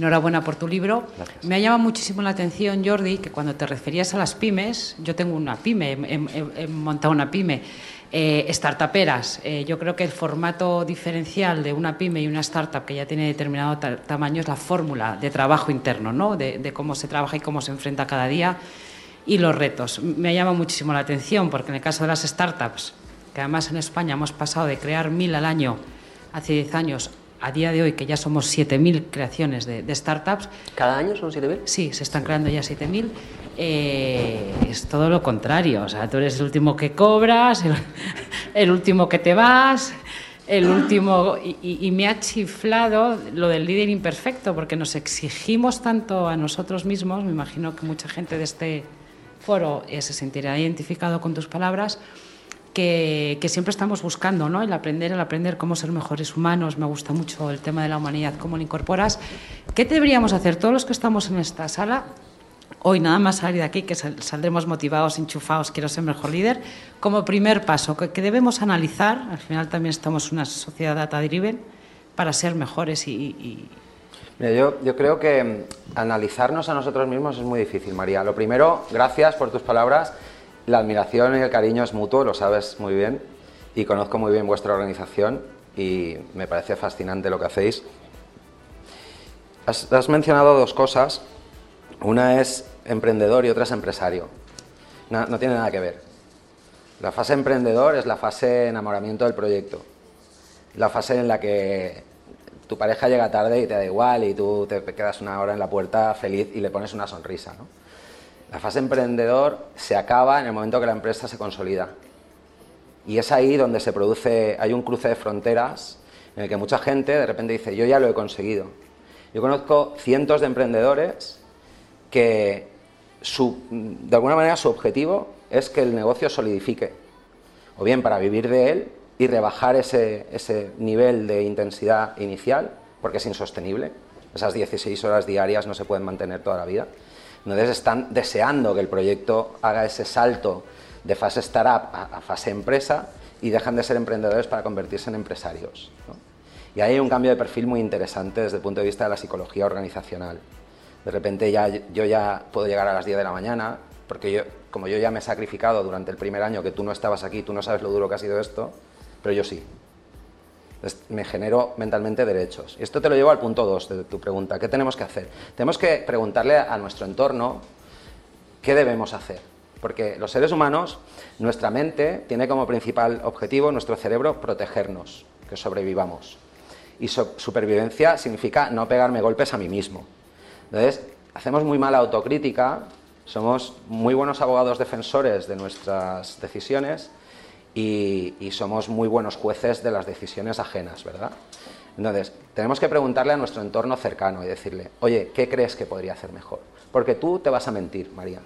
D: Enhorabuena por tu libro. Me ha llamado muchísimo la atención, Jordi, que cuando te referías a las pymes, yo tengo una pyme, he, he- he montado una pyme, eh, startuperas. Eh, yo creo que el formato diferencial de una pyme y una startup que ya tiene determinado ta- tamaño es la fórmula de trabajo interno, ¿no? de, de cómo se trabaja y cómo se enfrenta cada día y los retos. Me llama muchísimo la atención porque en el caso de las startups, que además en España hemos pasado de crear mil al año hace 10 años a día de hoy, que ya somos 7.000 creaciones de, de startups,
A: ¿Cada año son 7.000?
D: Sí, se están creando ya 7.000. Eh, es todo lo contrario. O sea, tú eres el último que cobras, el, el último que te vas, el último. Y, y- y me ha chiflado lo del líder imperfecto, porque nos exigimos tanto a nosotros mismos. Me imagino que mucha gente de este foro eh, se sentirá identificado con tus palabras. Que, siempre estamos buscando, ¿no? El aprender, el aprender cómo ser mejores humanos. Me gusta mucho el tema de la humanidad, cómo lo incorporas. ¿Qué deberíamos hacer todos los que estamos en esta sala? Hoy nada más salir de aquí, que sal- saldremos motivados, enchufados, quiero ser mejor líder. Como primer paso, que, debemos analizar, al final también estamos una sociedad data-driven, para ser mejores y,
B: Mira, yo, creo que analizarnos a nosotros mismos es muy difícil, María. Lo primero, gracias por tus palabras. La admiración y el cariño es mutuo, lo sabes muy bien, y conozco muy bien vuestra organización. y me parece fascinante lo que hacéis. Has, mencionado dos cosas. Una es emprendedor y otra es empresario. No, tiene nada que ver. La fase emprendedor es la fase enamoramiento del proyecto. La fase en la que tu pareja llega tarde y te da igual y tú te quedas una hora en la puerta feliz y le pones una sonrisa. ¿no? La fase emprendedor se acaba en el momento que la empresa se consolida. Y es ahí donde se produce, hay un cruce de fronteras en el que mucha gente de repente dice, yo ya lo he conseguido. Yo conozco cientos de emprendedores que de alguna manera su objetivo es que el negocio solidifique, o bien para vivir de él y rebajar ese, ese nivel de intensidad inicial, porque es insostenible. Esas 16 horas diarias no se pueden mantener toda la vida. Entonces están deseando que el proyecto haga ese salto de fase startup a, fase empresa y dejan de ser emprendedores para convertirse en empresarios. Y ahí hay un cambio de perfil muy interesante desde el punto de vista de la psicología organizacional. De repente ya, yo ya puedo llegar a las 10 de la mañana, porque yo, como yo ya me he sacrificado durante el primer año que tú no estabas aquí, tú no sabes lo duro que ha sido esto, pero yo sí. Me genero mentalmente derechos. Y esto te lo llevo al punto 2 de tu pregunta. ¿Qué tenemos que hacer? Tenemos que preguntarle a nuestro entorno qué debemos hacer. Porque los seres humanos, nuestra mente tiene como principal objetivo, nuestro cerebro, protegernos, que sobrevivamos. Y supervivencia significa no pegarme golpes a mí mismo. Entonces, hacemos muy mala autocrítica, somos muy buenos abogados defensores de nuestras decisiones y, somos muy buenos jueces de las decisiones ajenas, ¿verdad? Entonces, tenemos que preguntarle a nuestro entorno cercano y decirle, oye, ¿qué crees que podría hacer mejor? Porque tú te vas a mentir, María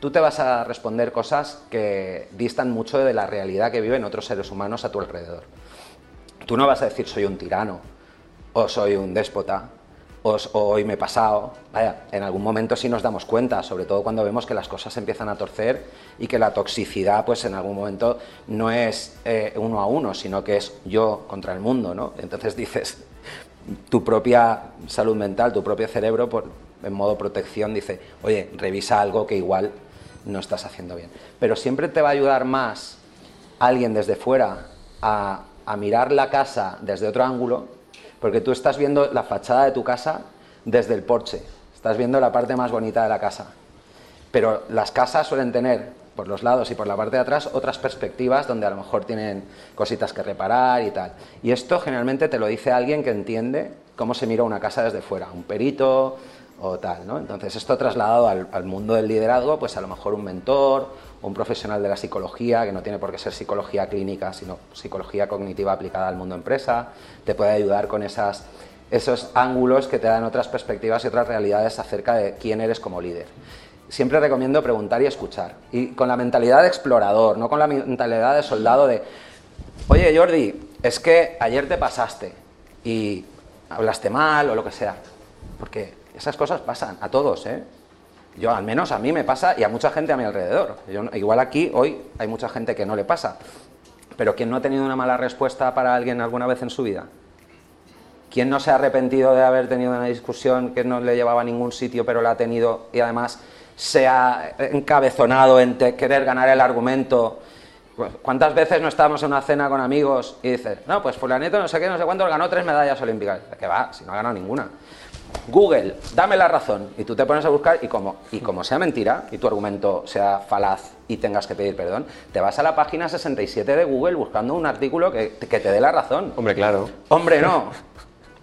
B: tú te vas a responder cosas que distan mucho de la realidad que viven otros seres humanos a tu alrededor. Tú no vas a decir soy un tirano, o soy un déspota, o, hoy me he pasado. Vaya, en algún momento sí nos damos cuenta, sobre todo cuando vemos que las cosas empiezan a torcer y que la toxicidad, pues en algún momento no es eh, uno a uno, sino que es yo contra el mundo, ¿no? Entonces dices, tu propia salud mental, tu propio cerebro, por, en modo protección, dice, oye, revisa algo que igual no estás haciendo bien. Pero siempre te va a ayudar más alguien desde fuera a, mirar la casa desde otro ángulo, porque tú estás viendo la fachada de tu casa desde el porche, estás viendo la parte más bonita de la casa. Pero las casas suelen tener por los lados y por la parte de atrás otras perspectivas donde a lo mejor tienen cositas que reparar y tal. Y esto generalmente te lo dice alguien que entiende cómo se mira una casa desde fuera, un perito, o tal, ¿no? Entonces esto trasladado al, mundo del liderazgo, pues a lo mejor un mentor, un profesional de la psicología, que no tiene por qué ser psicología clínica, sino psicología cognitiva aplicada al mundo empresa, te puede ayudar con esos ángulos que te dan otras perspectivas y otras realidades acerca de quién eres como líder. Siempre recomiendo preguntar y escuchar, y con la mentalidad de explorador, no con la mentalidad de soldado de, oye Jordi, es que ayer te pasaste y hablaste mal o lo que sea, porque esas cosas pasan a todos, ¿eh? Yo, al menos a mí me pasa y a mucha gente a mi alrededor. igual aquí, hoy, hay mucha gente que no le pasa. Pero ¿quién no ha tenido una mala respuesta para alguien alguna vez en su vida? ¿Quién no se ha arrepentido de haber tenido una discusión que no le llevaba a ningún sitio, pero la ha tenido y además se ha encabezonado en querer ganar el argumento? ¿Cuántas veces no estábamos en una cena con amigos y dices, no, pues fulanito no sé qué, no sé cuánto, ganó tres medallas olímpicas? ¿Qué va? Si no ha ganado ninguna. Google, dame la razón. Y tú te pones a buscar y como, y como sea mentira y tu argumento sea falaz y tengas que pedir perdón, te vas a la página 67 de Google buscando un artículo que, te dé la razón.
A: Hombre, claro.
B: Hombre, no.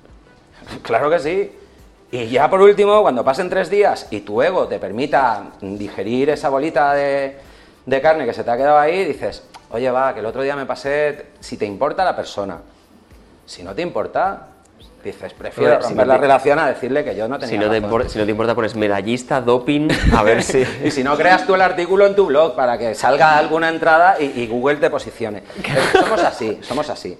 B: claro que sí. Y ya por último, cuando pasen tres días y tu ego te permita digerir esa bolita de, de carne que se te ha quedado ahí, dices, oye, va, que el otro día me pasé, si te importa la persona. Si no te importa, dices, prefiero romper la relación a decirle que yo no tenía
A: si no, te importa, si no te importa, pones medallista, doping, a ver si...
B: y si no, creas tú el artículo en tu blog para que salga alguna entrada y, Google te posicione. somos así, somos así.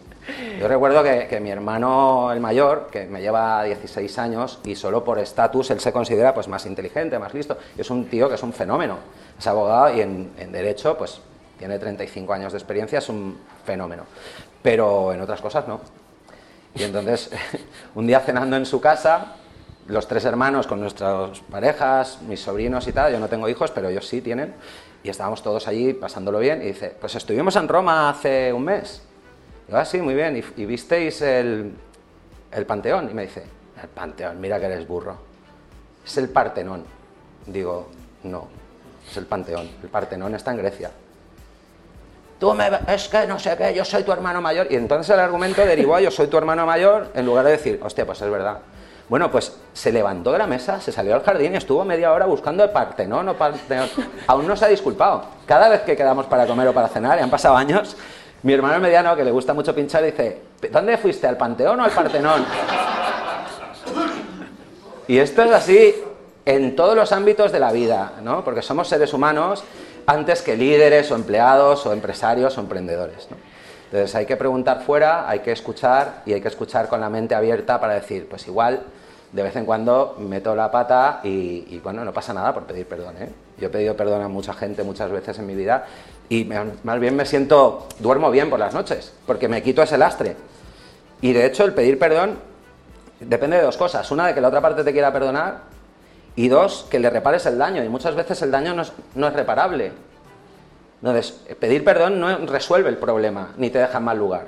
B: Yo recuerdo que, mi hermano, el mayor, que me lleva 16 años y solo por estatus él se considera pues más inteligente, más listo. Es un tío que es un fenómeno. Es abogado y en, en derecho pues tiene 35 años de experiencia, es un fenómeno. Pero en otras cosas no. Y entonces, un día cenando en su casa, los tres hermanos con nuestras parejas, mis sobrinos y tal, yo no tengo hijos, pero ellos sí tienen, y estábamos todos allí pasándolo bien, y dice, pues estuvimos en Roma hace un mes. Digo, ah, sí, muy bien. ¿Y, y visteis el, el Panteón? Y me dice, el Panteón, mira que eres burro. Es el Partenón. Digo, no, es el Panteón. El Partenón está en Grecia. Tú me, es que no sé qué, yo soy tu hermano mayor. Y entonces el argumento derivó a yo soy tu hermano mayor, en lugar de decir, hostia, pues es verdad. Bueno, pues se levantó de la mesa, se salió al jardín y estuvo media hora buscando el Partenón o Partenón. Aún no se ha disculpado. Cada vez que quedamos para comer o para cenar, y han pasado años, mi hermano mediano, que le gusta mucho pinchar, dice, ¿dónde fuiste? ¿Al Panteón o al Partenón? Y esto es así en todos los ámbitos de la vida, ¿no? Porque somos seres humanos antes que líderes o empleados o empresarios o emprendedores. ¿no? Entonces hay que preguntar fuera, hay que escuchar y hay que escuchar con la mente abierta para decir, pues igual de vez en cuando meto la pata y, y bueno, no pasa nada por pedir perdón. ¿eh? Yo he pedido perdón a mucha gente muchas veces en mi vida y me- más bien me siento, duermo bien por las noches, porque me quito ese lastre. Y de hecho el pedir perdón depende de dos cosas. Una, de que la otra parte te quiera perdonar y dos, que le repares el daño. Y muchas veces el daño no es, no es reparable. Entonces, pedir perdón no resuelve el problema, ni te deja en mal lugar.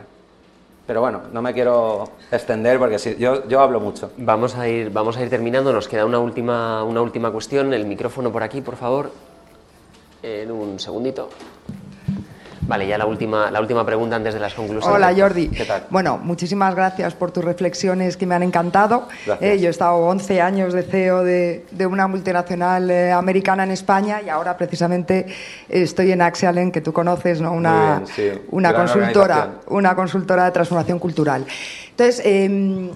B: Pero bueno, no me quiero extender porque sí, yo, yo hablo mucho.
A: Vamos a ir, vamos a ir terminando. Nos queda una última, una última cuestión. El micrófono por aquí, por favor. En un segundito. Vale, ya la última, la última pregunta antes de las conclusiones.
E: Hola Jordi.
B: ¿Qué tal?
E: Bueno, muchísimas gracias por tus reflexiones que me han encantado. Eh, yo he estado 11 años de CEO de, de una multinacional eh, americana en España y ahora precisamente estoy en Axialen, que tú conoces, ¿no? Una,
B: Muy bien, sí.
E: una
B: Gran
E: consultora, una consultora de transformación cultural. Entonces, eh,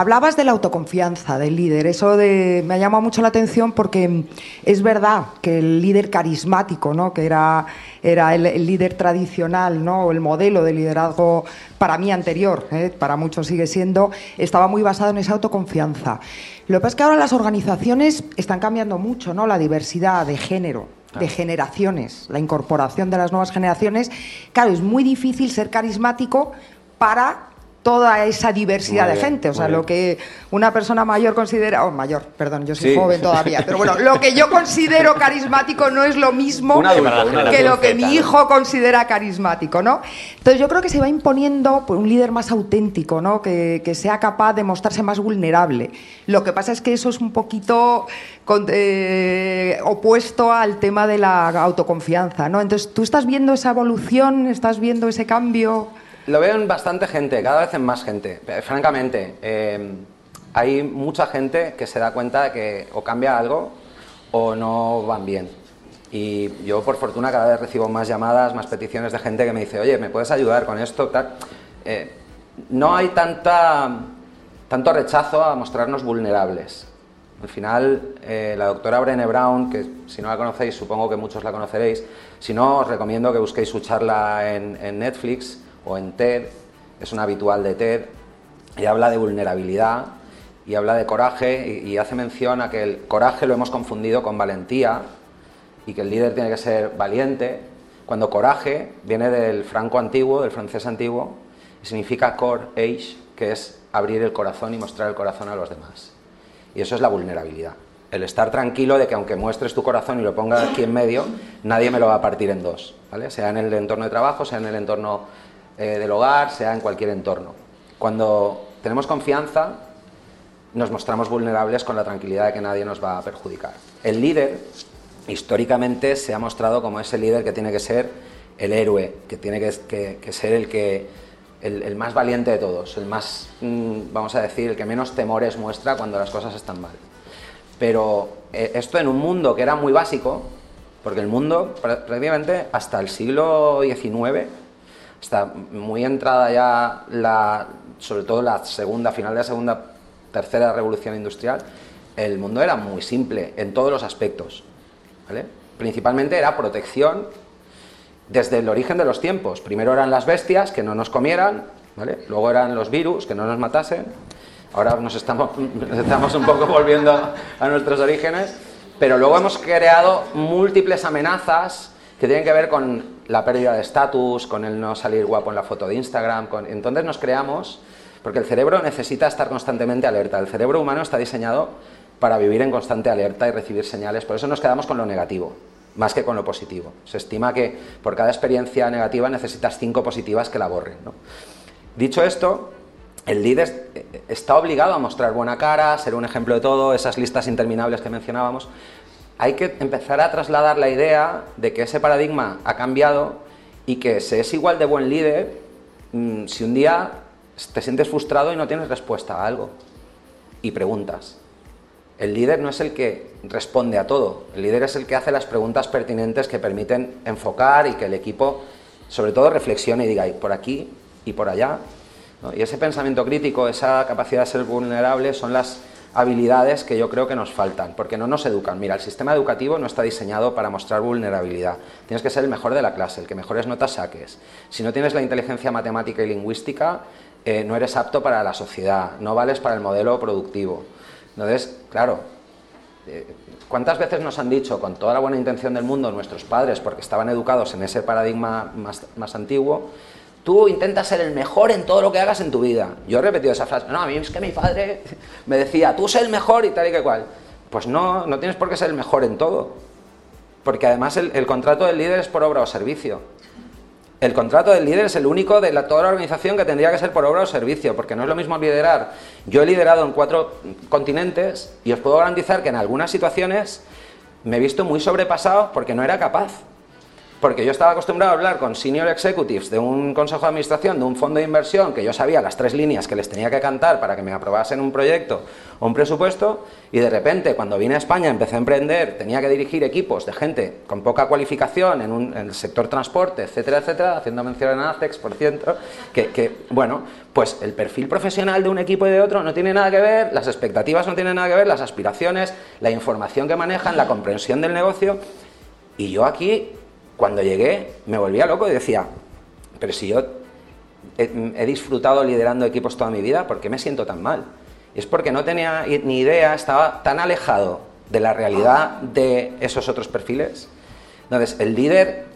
E: hablabas de la autoconfianza del líder. Eso de, me ha llamado mucho la atención porque es verdad que el líder carismático, ¿no? que era, era el, el líder tradicional, ¿no? el modelo de liderazgo para mí anterior, ¿eh? para muchos sigue siendo, estaba muy basado en esa autoconfianza. Lo que pasa es que ahora las organizaciones están cambiando mucho, ¿no? la diversidad de género de generaciones, la incorporación de las nuevas generaciones. Claro, es muy difícil ser carismático para toda esa diversidad
B: Muy
E: de
B: bien,
E: gente. O sea, lo que una persona mayor considera, oh, mayor, perdón, yo soy
B: Sí.
E: joven todavía, pero bueno, lo que yo considero carismático no es lo mismo que lo que mi hijo considera carismático, ¿no? Entonces yo creo que se va imponiendo pues, un líder más auténtico, ¿no? Que, que sea capaz de mostrarse más vulnerable. Lo que pasa es que eso es un poquito con- eh, opuesto al tema de la autoconfianza, ¿no? Entonces, ¿tú estás viendo esa evolución? ¿Estás viendo ese cambio?
B: Lo veo en bastante gente, cada vez en más gente. Eh, Francamente, eh, hay mucha gente que se da cuenta de que o cambia algo o no van bien. Y yo, por fortuna, cada vez recibo más llamadas, más peticiones de gente que me dice, oye, ¿me puedes ayudar con esto? Tal. Eh, no hay tanta, tanto rechazo a mostrarnos vulnerables. Al final, eh, la doctora Brené Brown, que si no la conocéis, supongo que muchos la conoceréis, si no, os recomiendo que busquéis su charla en Netflix o en TED, es una habitual de TED, y habla de vulnerabilidad y habla de coraje y, hace mención a que el coraje lo hemos confundido con valentía y que el líder tiene que ser valiente, cuando coraje viene del franco antiguo, del francés antiguo, y significa courage, que es abrir el corazón y mostrar el corazón a los demás. Y eso es la vulnerabilidad. El estar tranquilo de que aunque muestres tu corazón y lo pongas aquí en medio, nadie me lo va a partir en dos, ¿vale? Sea en el entorno de trabajo, sea en el entorno eh, del hogar, sea en cualquier entorno. Cuando tenemos confianza, nos mostramos vulnerables con la tranquilidad de que nadie nos va a perjudicar. El líder, históricamente, se ha mostrado como ese líder que tiene que ser el héroe, que tiene que, ser el que el, el más valiente de todos, el más, mm, vamos a decir, el que menos temores muestra cuando las cosas están mal. Pero eh, esto en un mundo que era muy básico, porque el mundo prá- prácticamente hasta el siglo XIX, hasta muy entrada ya la, sobre todo la segunda, final de la segunda, tercera revolución industrial, el mundo era muy simple en todos los aspectos. ¿vale? Principalmente era protección desde el origen de los tiempos. Primero eran las bestias que no nos comieran, ¿vale? luego eran los virus que no nos matasen. Ahora nos estamos, nos estamos un poco volviendo a nuestros orígenes, pero luego hemos creado múltiples amenazas que tienen que ver con la pérdida de estatus, con el no salir guapo en la foto de Instagram. Con... Entonces nos creamos, porque el cerebro necesita estar constantemente alerta. El cerebro humano está diseñado para vivir en constante alerta y recibir señales. Por eso nos quedamos con lo negativo, más que con lo positivo. Se estima que por cada experiencia negativa necesitas cinco positivas que la borren. Dicho esto, el líder eh, está obligado a mostrar buena cara, ser un ejemplo de todo, esas listas interminables que mencionábamos. Hay que empezar a trasladar la idea de que ese paradigma ha cambiado y que se es igual de buen líder mm, si un día te sientes frustrado y no tienes respuesta a algo y preguntas. El líder no es el que responde a todo, el líder es el que hace las preguntas pertinentes que permiten enfocar y que el equipo sobre todo reflexione y diga, y por aquí y por allá, y ese pensamiento crítico, esa capacidad de ser vulnerable son las habilidades que yo creo que nos faltan, porque no nos educan. Mira, el sistema educativo no está diseñado para mostrar vulnerabilidad. Tienes que ser el mejor de la clase, el que mejores notas saques. Si no tienes la inteligencia matemática y lingüística, eh, no eres apto para la sociedad, no vales para el modelo productivo. Entonces, claro, eh, ¿cuántas veces nos han dicho, con toda la buena intención del mundo, nuestros padres, porque estaban educados en ese paradigma más, más antiguo, Tú intentas ser el mejor en todo lo que hagas en tu vida. Yo he repetido esa frase. No, a mí es que mi padre me decía, tú sé el mejor y tal y que cual. Pues no, no tienes por qué ser el mejor en todo. Porque además el, contrato del líder es por obra o servicio. El contrato del líder es el único de la, toda la organización que tendría que ser por obra o servicio, porque no es lo mismo liderar. Yo he liderado en cuatro continentes y os puedo garantizar que en algunas situaciones me he visto muy sobrepasado porque no era capaz. Porque yo estaba acostumbrado a hablar con senior executives de un consejo de administración, de un fondo de inversión, que yo sabía las tres líneas que les tenía que cantar para que me aprobasen un proyecto o un presupuesto, y de repente, cuando vine a España, empecé a emprender, tenía que dirigir equipos de gente con poca cualificación en, el sector transporte, etcétera, etcétera, haciendo mención a ACEX, por cierto, que, que, bueno, pues el perfil profesional de un equipo y de otro no tiene nada que ver, las expectativas no tienen nada que ver, las aspiraciones, la información que manejan, la comprensión del negocio, y yo aquí cuando llegué me volvía loco y decía, pero si yo he, disfrutado liderando equipos toda mi vida, ¿por qué me siento tan mal? Es porque no tenía ni idea, estaba tan alejado de la realidad de esos otros perfiles. Entonces, el líder,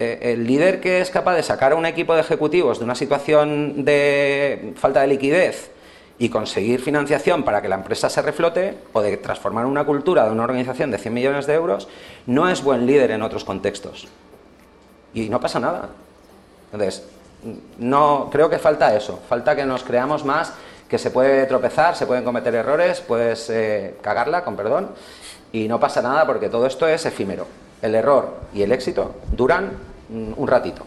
B: eh, el líder que es capaz de sacar a un equipo de ejecutivos de una situación de falta de liquidez y conseguir financiación para que la empresa se reflote o de transformar una cultura de una organización de 100 millones de euros, no es buen líder en otros contextos. Y no pasa nada. Entonces, no, creo que falta eso, falta que nos creamos más, que se puede tropezar, se pueden cometer errores, puedes eh, cagarla, con perdón, y no pasa nada porque todo esto es efímero. El error y el éxito duran mm, un ratito.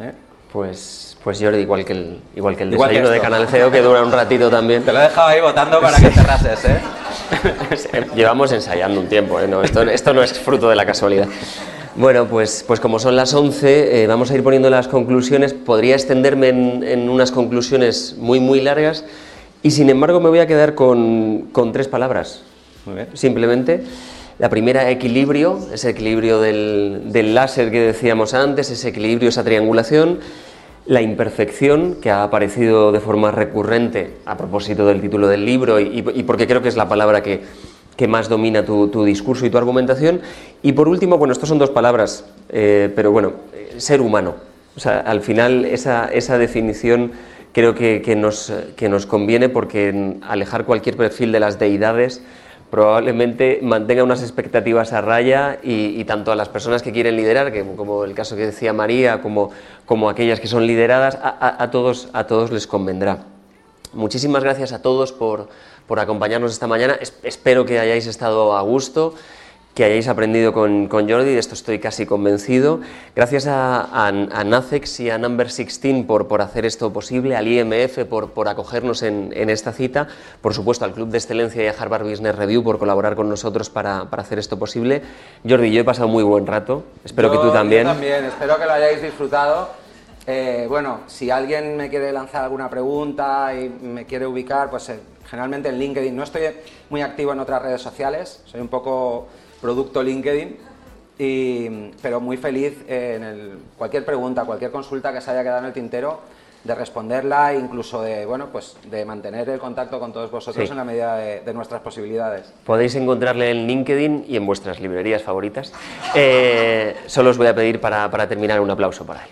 B: ¿eh?
A: Pues, pues Jordi, igual que el, igual que el desayuno de Canal CEO, que dura un ratito también.
B: Te lo he dejado ahí votando para que cerrases, ¿eh?
A: Llevamos ensayando un tiempo, ¿eh? no, esto, esto, no es fruto de la casualidad. Bueno, pues, pues como son las 11, eh, vamos a ir poniendo las conclusiones. Podría extenderme en, unas conclusiones muy, muy largas y sin embargo me voy a quedar con, con tres palabras. Simplemente. La primera, equilibrio, ese equilibrio del, del, láser que decíamos antes, ese equilibrio, esa triangulación. La imperfección, que ha aparecido de forma recurrente a propósito del título del libro y, porque creo que es la palabra que, que más domina tu, tu, discurso y tu argumentación. Y por último, bueno, estas son dos palabras, eh, pero bueno, ser humano. O sea, al final esa, esa definición creo que, que, nos, que nos conviene porque alejar cualquier perfil de las deidades probablemente mantenga unas expectativas a raya y, tanto a las personas que quieren liderar, que, como el caso que decía María, como, como aquellas que son lideradas, a, todos, a todos les convendrá. Muchísimas gracias a todos por, por acompañarnos esta mañana. espero que hayáis estado a gusto que hayáis aprendido con, con, Jordi, de esto estoy casi convencido. Gracias a, NACEX y a Number 16 por, por, hacer esto posible, al IMF por, por acogernos en, en, esta cita, por supuesto al Club de Excelencia y a Harvard Business Review por colaborar con nosotros para, para hacer esto posible. Jordi, yo he pasado muy buen rato, espero que tú también.
B: Yo también, espero que lo hayáis disfrutado. Eh, bueno, si alguien me quiere lanzar alguna pregunta y me quiere ubicar, pues eh, generalmente en LinkedIn. No estoy muy activo en otras redes sociales, soy un poco producto LinkedIn. pero muy feliz en cualquier pregunta, cualquier consulta que se haya quedado en el tintero, de responderla e incluso de, bueno, pues de mantener el contacto con todos vosotros en la medida de, nuestras posibilidades.
A: Podéis encontrarle en LinkedIn y en vuestras librerías favoritas. Eh, solo os voy a pedir para, para terminar un aplauso para él.